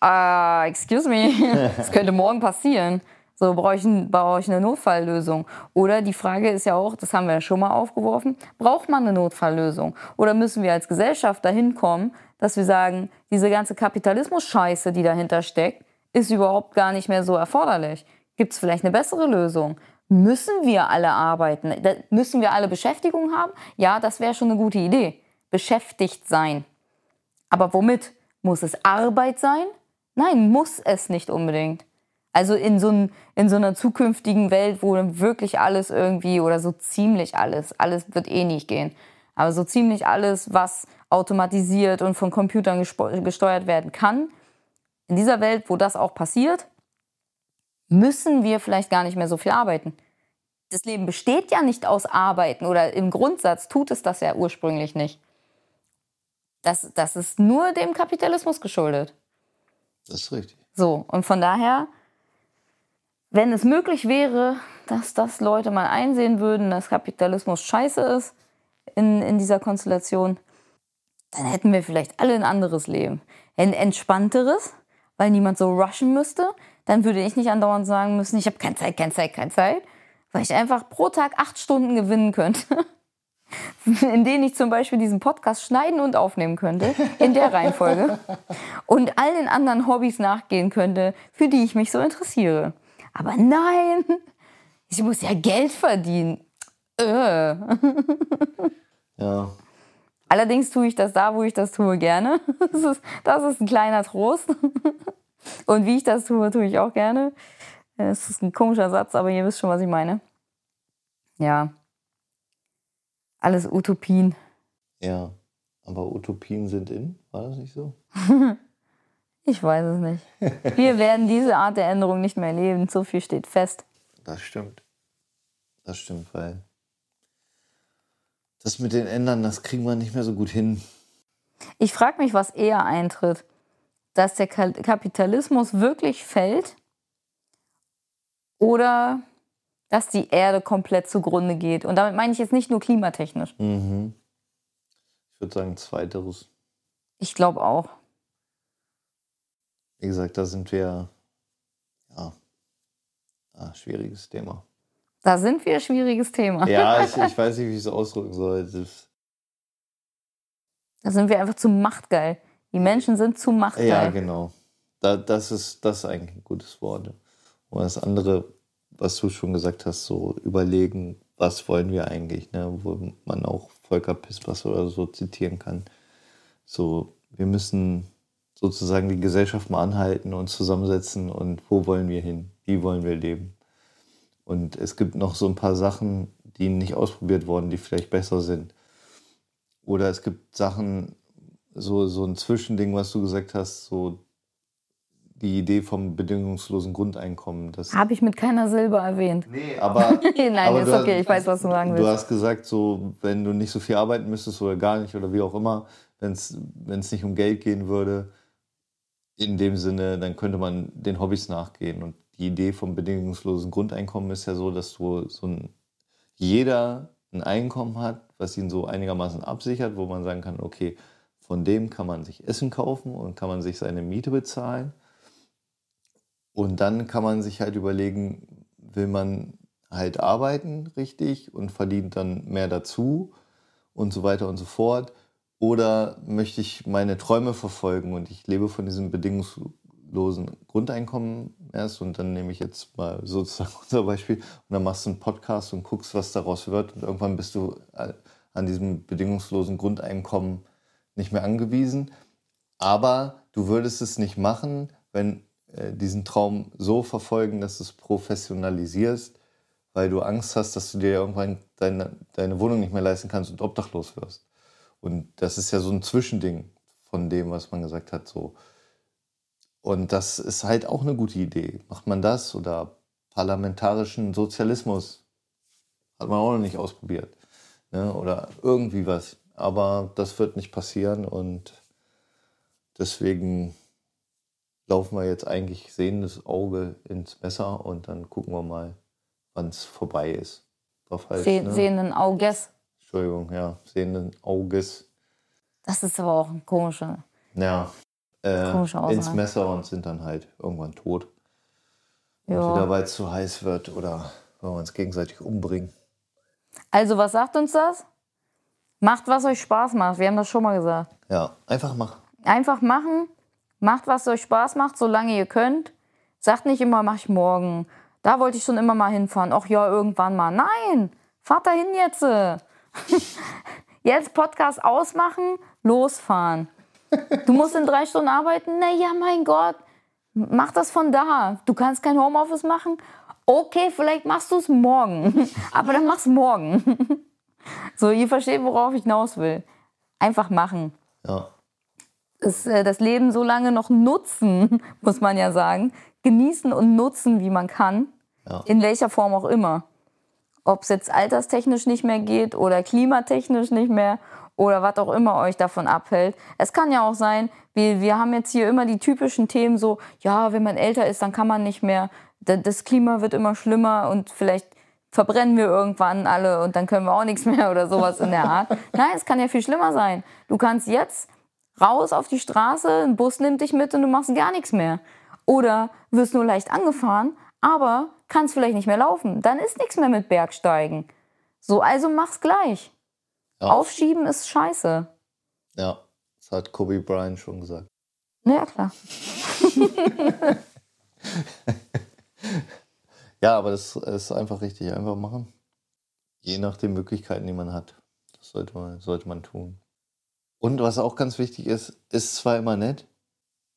Uh, excuse me, das könnte morgen passieren. So brauche ich, brauche ich eine Notfalllösung. Oder die Frage ist ja auch, das haben wir ja schon mal aufgeworfen, braucht man eine Notfalllösung? Oder müssen wir als Gesellschaft dahin kommen, dass wir sagen, diese ganze Kapitalismus-Scheiße, die dahinter steckt, ist überhaupt gar nicht mehr so erforderlich? Gibt es vielleicht eine bessere Lösung? Müssen wir alle arbeiten? Müssen wir alle Beschäftigung haben? Ja, das wäre schon eine gute Idee. Beschäftigt sein. Aber womit? Muss es Arbeit sein? Nein, muss es nicht unbedingt. Also in so, in so einer zukünftigen Welt, wo dann wirklich alles irgendwie oder so ziemlich alles, alles wird eh nicht gehen, aber so ziemlich alles, was automatisiert und von Computern gesteuert werden kann, in dieser Welt, wo das auch passiert, müssen wir vielleicht gar nicht mehr so viel arbeiten. Das Leben besteht ja nicht aus Arbeiten oder im Grundsatz tut es das ja ursprünglich nicht. Das, das ist nur dem Kapitalismus geschuldet. Das ist richtig. So, und von daher wenn es möglich wäre, dass das Leute mal einsehen würden, dass Kapitalismus scheiße ist in, in dieser Konstellation, dann hätten wir vielleicht alle ein anderes Leben. Ein entspannteres, weil niemand so rushen müsste. Dann würde ich nicht andauernd sagen müssen, ich habe keine Zeit, keine Zeit, keine Zeit. Weil ich einfach pro Tag acht Stunden gewinnen könnte, in denen ich zum Beispiel diesen Podcast schneiden und aufnehmen könnte, in der Reihenfolge. Und all den anderen Hobbys nachgehen könnte, für die ich mich so interessiere. Aber nein, ich muss ja Geld verdienen. Äh. Ja. Allerdings tue ich das da, wo ich das tue, gerne. Das ist, das ist ein kleiner Trost. Und wie ich das tue, tue ich auch gerne. Es ist ein komischer Satz, aber ihr wisst schon, was ich meine. Ja. Alles Utopien. Ja. Aber Utopien sind in, war das nicht so? Ich weiß es nicht. Wir werden diese Art der Änderung nicht mehr erleben. So viel steht fest. Das stimmt. Das stimmt, weil das mit den Ändern, das kriegen wir nicht mehr so gut hin. Ich frage mich, was eher eintritt. Dass der Kapitalismus wirklich fällt oder dass die Erde komplett zugrunde geht. Und damit meine ich jetzt nicht nur klimatechnisch. Mhm. Ich würde sagen, zweiteres. Ich glaube auch. Wie gesagt, da sind wir, ja, ah, schwieriges Thema. Da sind wir, schwieriges Thema. Ja, ich, ich weiß nicht, wie ich es ausdrücken soll. Da sind wir einfach zu machtgeil. Die Menschen sind zu machtgeil. Ja, genau. Da, das, ist, das ist eigentlich ein gutes Wort. Und das andere, was du schon gesagt hast, so überlegen, was wollen wir eigentlich, ne? wo man auch Volker Pispers oder so zitieren kann. So, wir müssen sozusagen die Gesellschaft mal anhalten und zusammensetzen und wo wollen wir hin, wie wollen wir leben. Und es gibt noch so ein paar Sachen, die nicht ausprobiert wurden, die vielleicht besser sind. Oder es gibt Sachen, so, so ein Zwischending, was du gesagt hast, so die Idee vom bedingungslosen Grundeinkommen. Habe ich mit keiner Silbe erwähnt. Nee, aber. Nein, aber ist okay, ich weiß, was du sagen willst. Du hast gesagt, so, wenn du nicht so viel arbeiten müsstest oder gar nicht oder wie auch immer, wenn es nicht um Geld gehen würde, in dem Sinne, dann könnte man den Hobbys nachgehen. Und die Idee vom bedingungslosen Grundeinkommen ist ja so, dass du so ein, jeder ein Einkommen hat, was ihn so einigermaßen absichert, wo man sagen kann, okay, von dem kann man sich Essen kaufen und kann man sich seine Miete bezahlen. Und dann kann man sich halt überlegen, will man halt arbeiten richtig und verdient dann mehr dazu und so weiter und so fort. Oder möchte ich meine Träume verfolgen und ich lebe von diesem bedingungslosen Grundeinkommen erst und dann nehme ich jetzt mal sozusagen unser Beispiel und dann machst du einen Podcast und guckst, was daraus wird und irgendwann bist du äh, an diesem bedingungslosen Grundeinkommen nicht mehr angewiesen. Aber du würdest es nicht machen, wenn äh, diesen Traum so verfolgen, dass du es professionalisierst, weil du Angst hast, dass du dir irgendwann deine, deine Wohnung nicht mehr leisten kannst und obdachlos wirst. Und das ist ja so ein Zwischending von dem, was man gesagt hat. So. Und das ist halt auch eine gute Idee. Macht man das oder parlamentarischen Sozialismus? Hat man auch noch nicht ausprobiert. Ne? Oder irgendwie was. Aber das wird nicht passieren und deswegen laufen wir jetzt eigentlich sehendes Auge ins Messer und dann gucken wir mal, wann es vorbei ist. falsch. Se ne? Sehenden Auges. Entschuldigung, ja, sehenden Auges. Das ist aber auch ein komischer. Ja, äh, ins Messer und sind dann halt irgendwann tot. Entweder weil es zu heiß wird oder weil wir uns gegenseitig umbringen. Also, was sagt uns das? Macht, was euch Spaß macht. Wir haben das schon mal gesagt. Ja, einfach machen. Einfach machen. Macht, was euch Spaß macht, solange ihr könnt. Sagt nicht immer, mach ich morgen. Da wollte ich schon immer mal hinfahren. Ach ja, irgendwann mal. Nein, fahrt dahin jetzt. Jetzt Podcast ausmachen, losfahren. Du musst in drei Stunden arbeiten? Na ja, mein Gott. Mach das von da. Du kannst kein Homeoffice machen? Okay, vielleicht machst du es morgen. Aber dann mach's morgen. So, ihr versteht, worauf ich hinaus will. Einfach machen Ja, das, äh, das Leben so lange noch nutzen, muss man ja sagen. Genießen und nutzen, wie man kann. Ja. In welcher Form auch immer. Ob es jetzt alterstechnisch nicht mehr geht oder klimatechnisch nicht mehr oder was auch immer euch davon abhält. Es kann ja auch sein, wir, wir haben jetzt hier immer die typischen Themen so, ja, wenn man älter ist, dann kann man nicht mehr, Da- das Klima wird immer schlimmer und vielleicht verbrennen wir irgendwann alle und dann können wir auch nichts mehr oder sowas in der Art. Nein, es kann ja viel schlimmer sein. Du kannst jetzt raus auf die Straße, ein Bus nimmt dich mit und du machst gar nichts mehr. Oder wirst nur leicht angefahren, aber kannst vielleicht nicht mehr laufen. Dann ist nichts mehr mit Bergsteigen. So, also mach's gleich. Ja. Aufschieben ist scheiße. ja, das hat Kobe Bryant schon gesagt. Na Ja, klar. Ja, aber das ist einfach richtig. Einfach machen. Je nach den Möglichkeiten, die man hat. Das sollte man, sollte man tun. Und was auch ganz wichtig ist, ist zwar immer nett,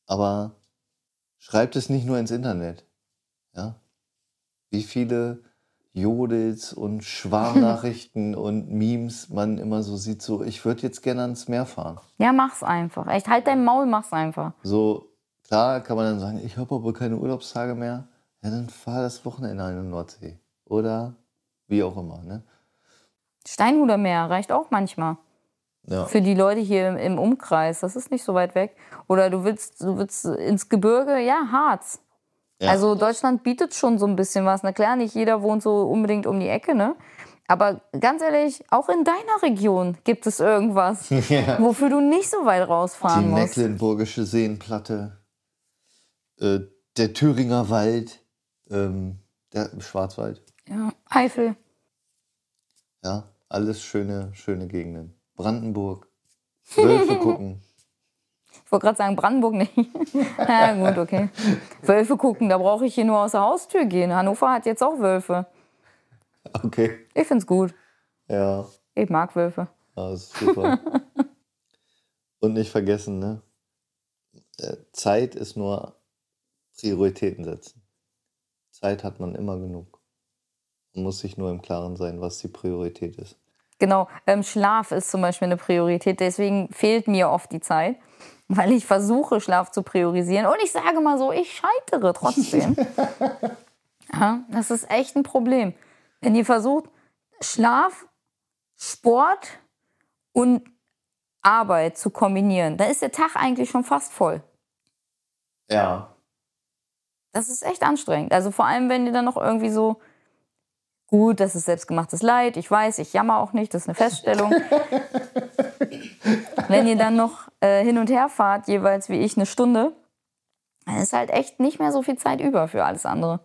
aber schreibt es nicht nur ins Internet. Ja? Wie viele Jodels und Schwarmnachrichten und Memes man immer so sieht, so ich würde jetzt gerne ans Meer fahren. Ja, mach's einfach. Echt, halt dein Maul, mach's einfach. So, klar kann man dann sagen, ich habe aber keine Urlaubstage mehr. Ja, dann fahr das Wochenende an die Nordsee. Oder wie auch immer, ne? Steinhuder Meer reicht auch manchmal. Ja. Für die Leute hier im, im Umkreis. Das ist nicht so weit weg. Oder du willst, du willst ins Gebirge, ja, Harz. Ja. Also Deutschland bietet schon so ein bisschen was. Na klar, nicht jeder wohnt so unbedingt um die Ecke, ne? Aber ganz ehrlich, auch in deiner Region gibt es irgendwas, Ja. wofür du nicht so weit Die rausfahren musst. Mecklenburgische Seenplatte, äh, der Thüringer Wald, ähm, der Schwarzwald. Ja, Eifel. Ja, alles schöne, schöne Gegenden. Brandenburg, Wölfe gucken. Ich wollte gerade sagen, Brandenburg nicht. ja, gut, okay. Wölfe gucken, da brauche ich hier nur aus der Haustür gehen. Hannover hat jetzt auch Wölfe. Okay. Ich find's gut. Ja, Ich mag Wölfe. Ja, das ist super. Und nicht vergessen, ne? Äh, Zeit ist nur Prioritäten setzen. Zeit hat man immer genug. Man muss sich nur im Klaren sein, was die Priorität ist. Genau, ähm, Schlaf ist zum Beispiel eine Priorität. Deswegen fehlt mir oft die Zeit, weil ich versuche, Schlaf zu priorisieren. Und ich sage mal so, ich scheitere trotzdem. ja, das ist echt ein Problem. Wenn ihr versucht, Schlaf, Sport und Arbeit zu kombinieren, dann ist der Tag eigentlich schon fast voll. Ja. Das ist echt anstrengend. Also vor allem, wenn ihr dann noch irgendwie so, gut, das ist selbstgemachtes Leid, ich weiß, ich jammer auch nicht, das ist eine Feststellung. wenn ihr dann noch äh, hin und her fahrt, jeweils wie ich eine Stunde, dann ist halt echt nicht mehr so viel Zeit über für alles andere.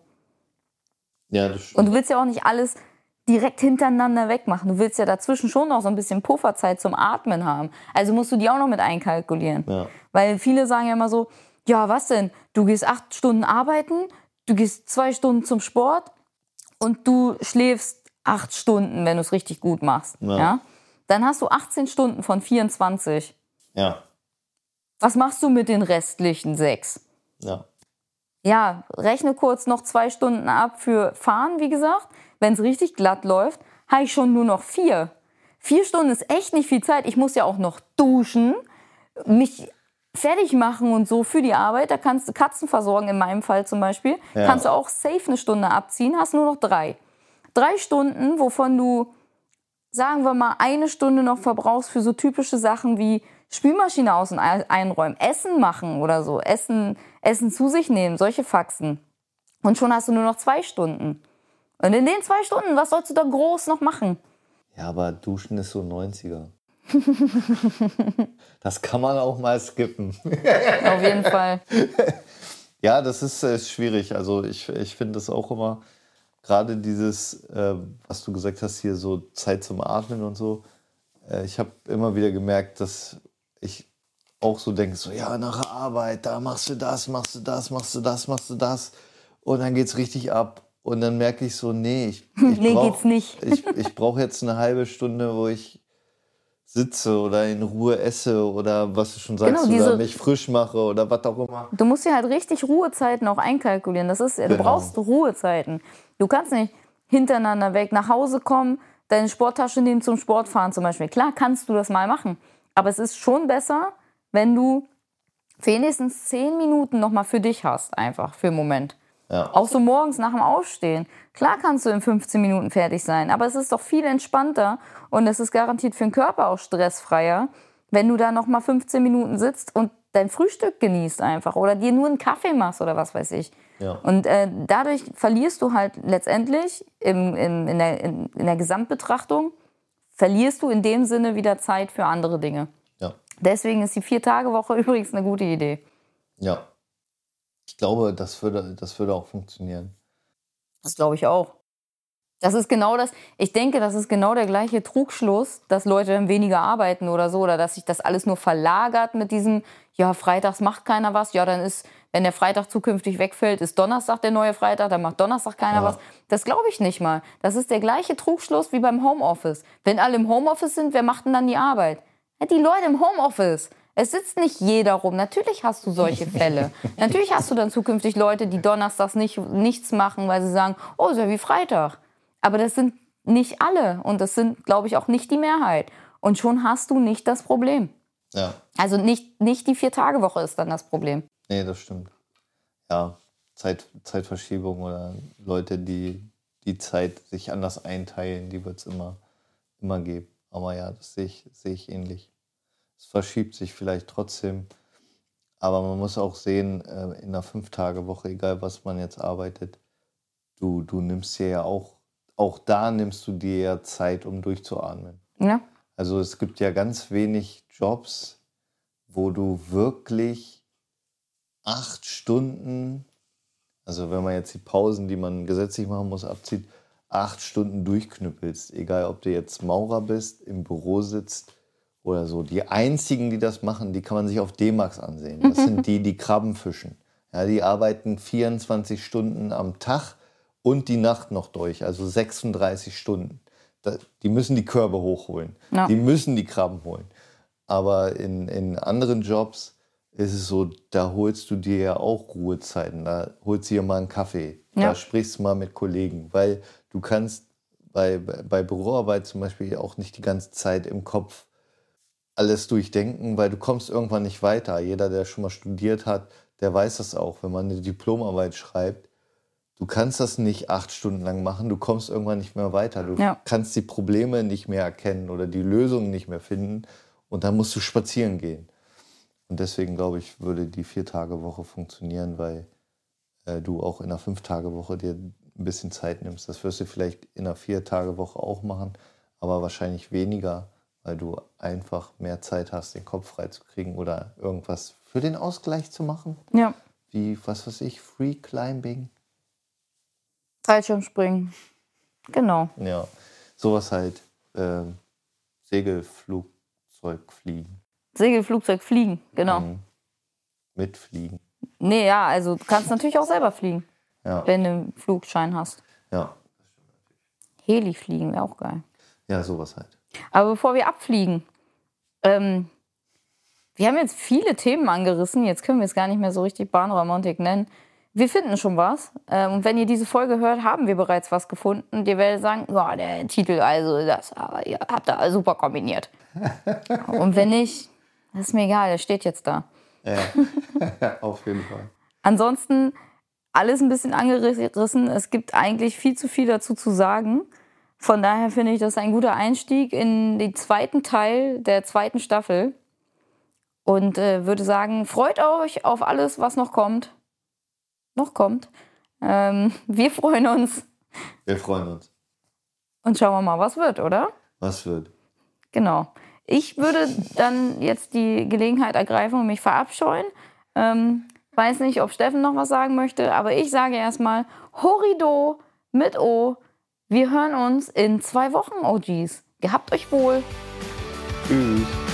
Ja, das Und stimmt. du willst ja auch nicht alles direkt hintereinander wegmachen. Du willst ja dazwischen schon noch so ein bisschen Pufferzeit zum Atmen haben. Also musst du die auch noch mit einkalkulieren. Ja. Weil viele sagen ja immer so, ja, was denn? Du gehst acht Stunden arbeiten, du gehst zwei Stunden zum Sport und du schläfst acht Stunden, wenn du es richtig gut machst. Ja. Ja. Dann hast du 18 Stunden von 24. Ja. Was machst du mit den restlichen sechs? Ja. Ja, rechne kurz noch zwei Stunden ab für Fahren, wie gesagt. Wenn es richtig glatt läuft, habe ich schon nur noch vier. Vier Stunden ist echt nicht viel Zeit. Ich muss ja auch noch duschen, mich fertig machen und so für die Arbeit. Da kannst du Katzen versorgen, in meinem Fall zum Beispiel. Ja. Kannst du auch safe eine Stunde abziehen, hast nur noch drei. Drei Stunden, wovon du, sagen wir mal, eine Stunde noch verbrauchst für so typische Sachen wie Spülmaschine aus- und ein- einräumen, Essen machen oder so, Essen, Essen zu sich nehmen, solche Faxen. Und schon hast du nur noch zwei Stunden. Und in den zwei Stunden, was sollst du da groß noch machen? Ja, aber Duschen ist so 90er. das kann man auch mal skippen. Auf jeden Fall. Ja, das ist, äh, schwierig. Also ich, ich finde das auch immer, gerade dieses, äh, was du gesagt hast, hier so Zeit zum Atmen und so. Äh, ich habe immer wieder gemerkt, dass ich auch so denke, so ja, nach der Arbeit, da machst du das, machst du das, machst du das, machst du das. Und dann geht's richtig ab. Und dann merke ich so, nee, ich, ich Nee, brauch- nicht. ich, ich brauche jetzt eine halbe Stunde, wo ich sitze oder in Ruhe esse oder was du schon sagst, Genau, diese- oder mich frisch mache oder was auch immer. Du musst dir halt richtig Ruhezeiten auch einkalkulieren. Das ist, du Genau. brauchst Ruhezeiten. Du kannst nicht hintereinander weg nach Hause kommen, deine Sporttasche nehmen zum Sport fahren zum Beispiel. Klar kannst du das mal machen, aber es ist schon besser, wenn du wenigstens zehn Minuten noch mal für dich hast, einfach für einen Moment. Ja. Auch so morgens nach dem Aufstehen. Klar kannst du in 15 Minuten fertig sein, aber es ist doch viel entspannter und es ist garantiert für den Körper auch stressfreier, wenn du da noch mal 15 Minuten sitzt und dein Frühstück genießt einfach oder dir nur einen Kaffee machst oder was weiß ich. Ja. Und äh, dadurch verlierst du halt letztendlich im, im, in, der, in, in der Gesamtbetrachtung, verlierst du in dem Sinne wieder Zeit für andere Dinge. Ja. Deswegen ist die Vier-Tage-Woche übrigens eine gute Idee. Ja. Ich glaube, das würde, das würde auch funktionieren. Das glaube ich auch. Das ist genau das. Ich denke, das ist genau der gleiche Trugschluss, dass Leute dann weniger arbeiten oder so, oder dass sich das alles nur verlagert mit diesem, ja, freitags macht keiner was, ja, dann ist, wenn der Freitag zukünftig wegfällt, ist Donnerstag der neue Freitag, dann macht Donnerstag keiner Ja. was. Das glaube ich nicht mal. Das ist der gleiche Trugschluss wie beim Homeoffice. Wenn alle im Homeoffice sind, wer macht denn dann die Arbeit? Ja, die Leute im Homeoffice. Es sitzt nicht jeder rum. Natürlich hast du solche Fälle. Natürlich hast du dann zukünftig Leute, die donnerstags nicht, nichts machen, weil sie sagen, oh, ist ja wie Freitag. Aber das sind nicht alle und das sind, glaube ich, auch nicht die Mehrheit. Und schon hast du nicht das Problem. Ja. Also nicht, nicht die Vier-Tage-Woche ist dann das Problem. Nee, das stimmt. Ja, Zeit, Zeitverschiebung oder Leute, die die Zeit sich anders einteilen, die wird es immer, immer geben. Aber ja, das sehe ich, sehe ich ähnlich. Es verschiebt sich vielleicht trotzdem. Aber man muss auch sehen, äh, in einer Fünf-Tage-Woche, egal was man jetzt arbeitet, du, du nimmst dir ja auch, auch da nimmst du dir ja Zeit, um durchzuatmen. Ja? Also es gibt ja ganz wenig Jobs, wo du wirklich acht Stunden, also wenn man jetzt die Pausen, die man gesetzlich machen muss, abzieht, acht Stunden durchknüppelst. Egal, ob du jetzt Maurer bist, im Büro sitzt oder so. Die einzigen, die das machen, die kann man sich auf D-Max ansehen. Das sind die, die Krabben fischen. Ja, die arbeiten 24 Stunden am Tag und die Nacht noch durch, also 36 Stunden. Da, die müssen die Körbe hochholen. Ja. Die müssen die Krabben holen. Aber in, in anderen Jobs ist es so, da holst du dir ja auch Ruhezeiten. Da holst du dir mal einen Kaffee. Ja. Da sprichst du mal mit Kollegen. Weil du kannst bei, bei Büroarbeit zum Beispiel auch nicht die ganze Zeit im Kopf alles durchdenken, weil du kommst irgendwann nicht weiter. Jeder, der schon mal studiert hat, der weiß das auch. Wenn man eine Diplomarbeit schreibt, du kannst das nicht acht Stunden lang machen, du kommst irgendwann nicht mehr weiter. Du Ja. kannst die Probleme nicht mehr erkennen oder die Lösungen nicht mehr finden und dann musst du spazieren gehen. Und deswegen glaube ich, würde die Vier-Tage-Woche funktionieren, weil äh, du auch in einer Fünf-Tage-Woche dir ein bisschen Zeit nimmst. Das wirst du vielleicht in einer Vier-Tage-Woche auch machen, aber wahrscheinlich weniger, weil du einfach mehr Zeit hast, den Kopf freizukriegen oder irgendwas für den Ausgleich zu machen, Ja. wie, was weiß ich, Free Climbing. Fallschirmspringen. Genau. Ja, sowas halt. Äh, Segelflugzeug fliegen. Segelflugzeug fliegen, genau. Mhm. Mitfliegen. Nee, ja, also du kannst natürlich auch selber fliegen, Ja, wenn du einen Flugschein hast. ja. Heli fliegen wäre auch geil. ja, sowas halt. Aber bevor wir abfliegen, ähm, wir haben jetzt viele Themen angerissen. Jetzt können wir es gar nicht mehr so richtig Bahnromantik nennen. Wir finden schon was. Ähm, und wenn ihr diese Folge hört, haben wir bereits was gefunden. Und ihr werdet sagen, ja, der Titel, also das, aber ihr habt da super kombiniert. und wenn nicht, das ist mir egal, der steht jetzt da. Ja, auf jeden Fall. Ansonsten alles ein bisschen angerissen. Es gibt eigentlich viel zu viel dazu zu sagen. Von daher finde ich das ein guter Einstieg in den zweiten Teil der zweiten Staffel. Und äh, würde sagen, freut euch auf alles, was noch kommt. Noch kommt. Ähm, wir freuen uns Wir freuen uns. Und schauen wir mal, was wird, oder? Was wird? Genau. Ich würde dann jetzt die Gelegenheit ergreifen und mich verabscheuen. Ähm, weiß nicht, ob Steffen noch was sagen möchte, aber ich sage erstmal Horido mit O. Wir hören uns in zwei Wochen, OGs. Gehabt euch wohl. Tschüss.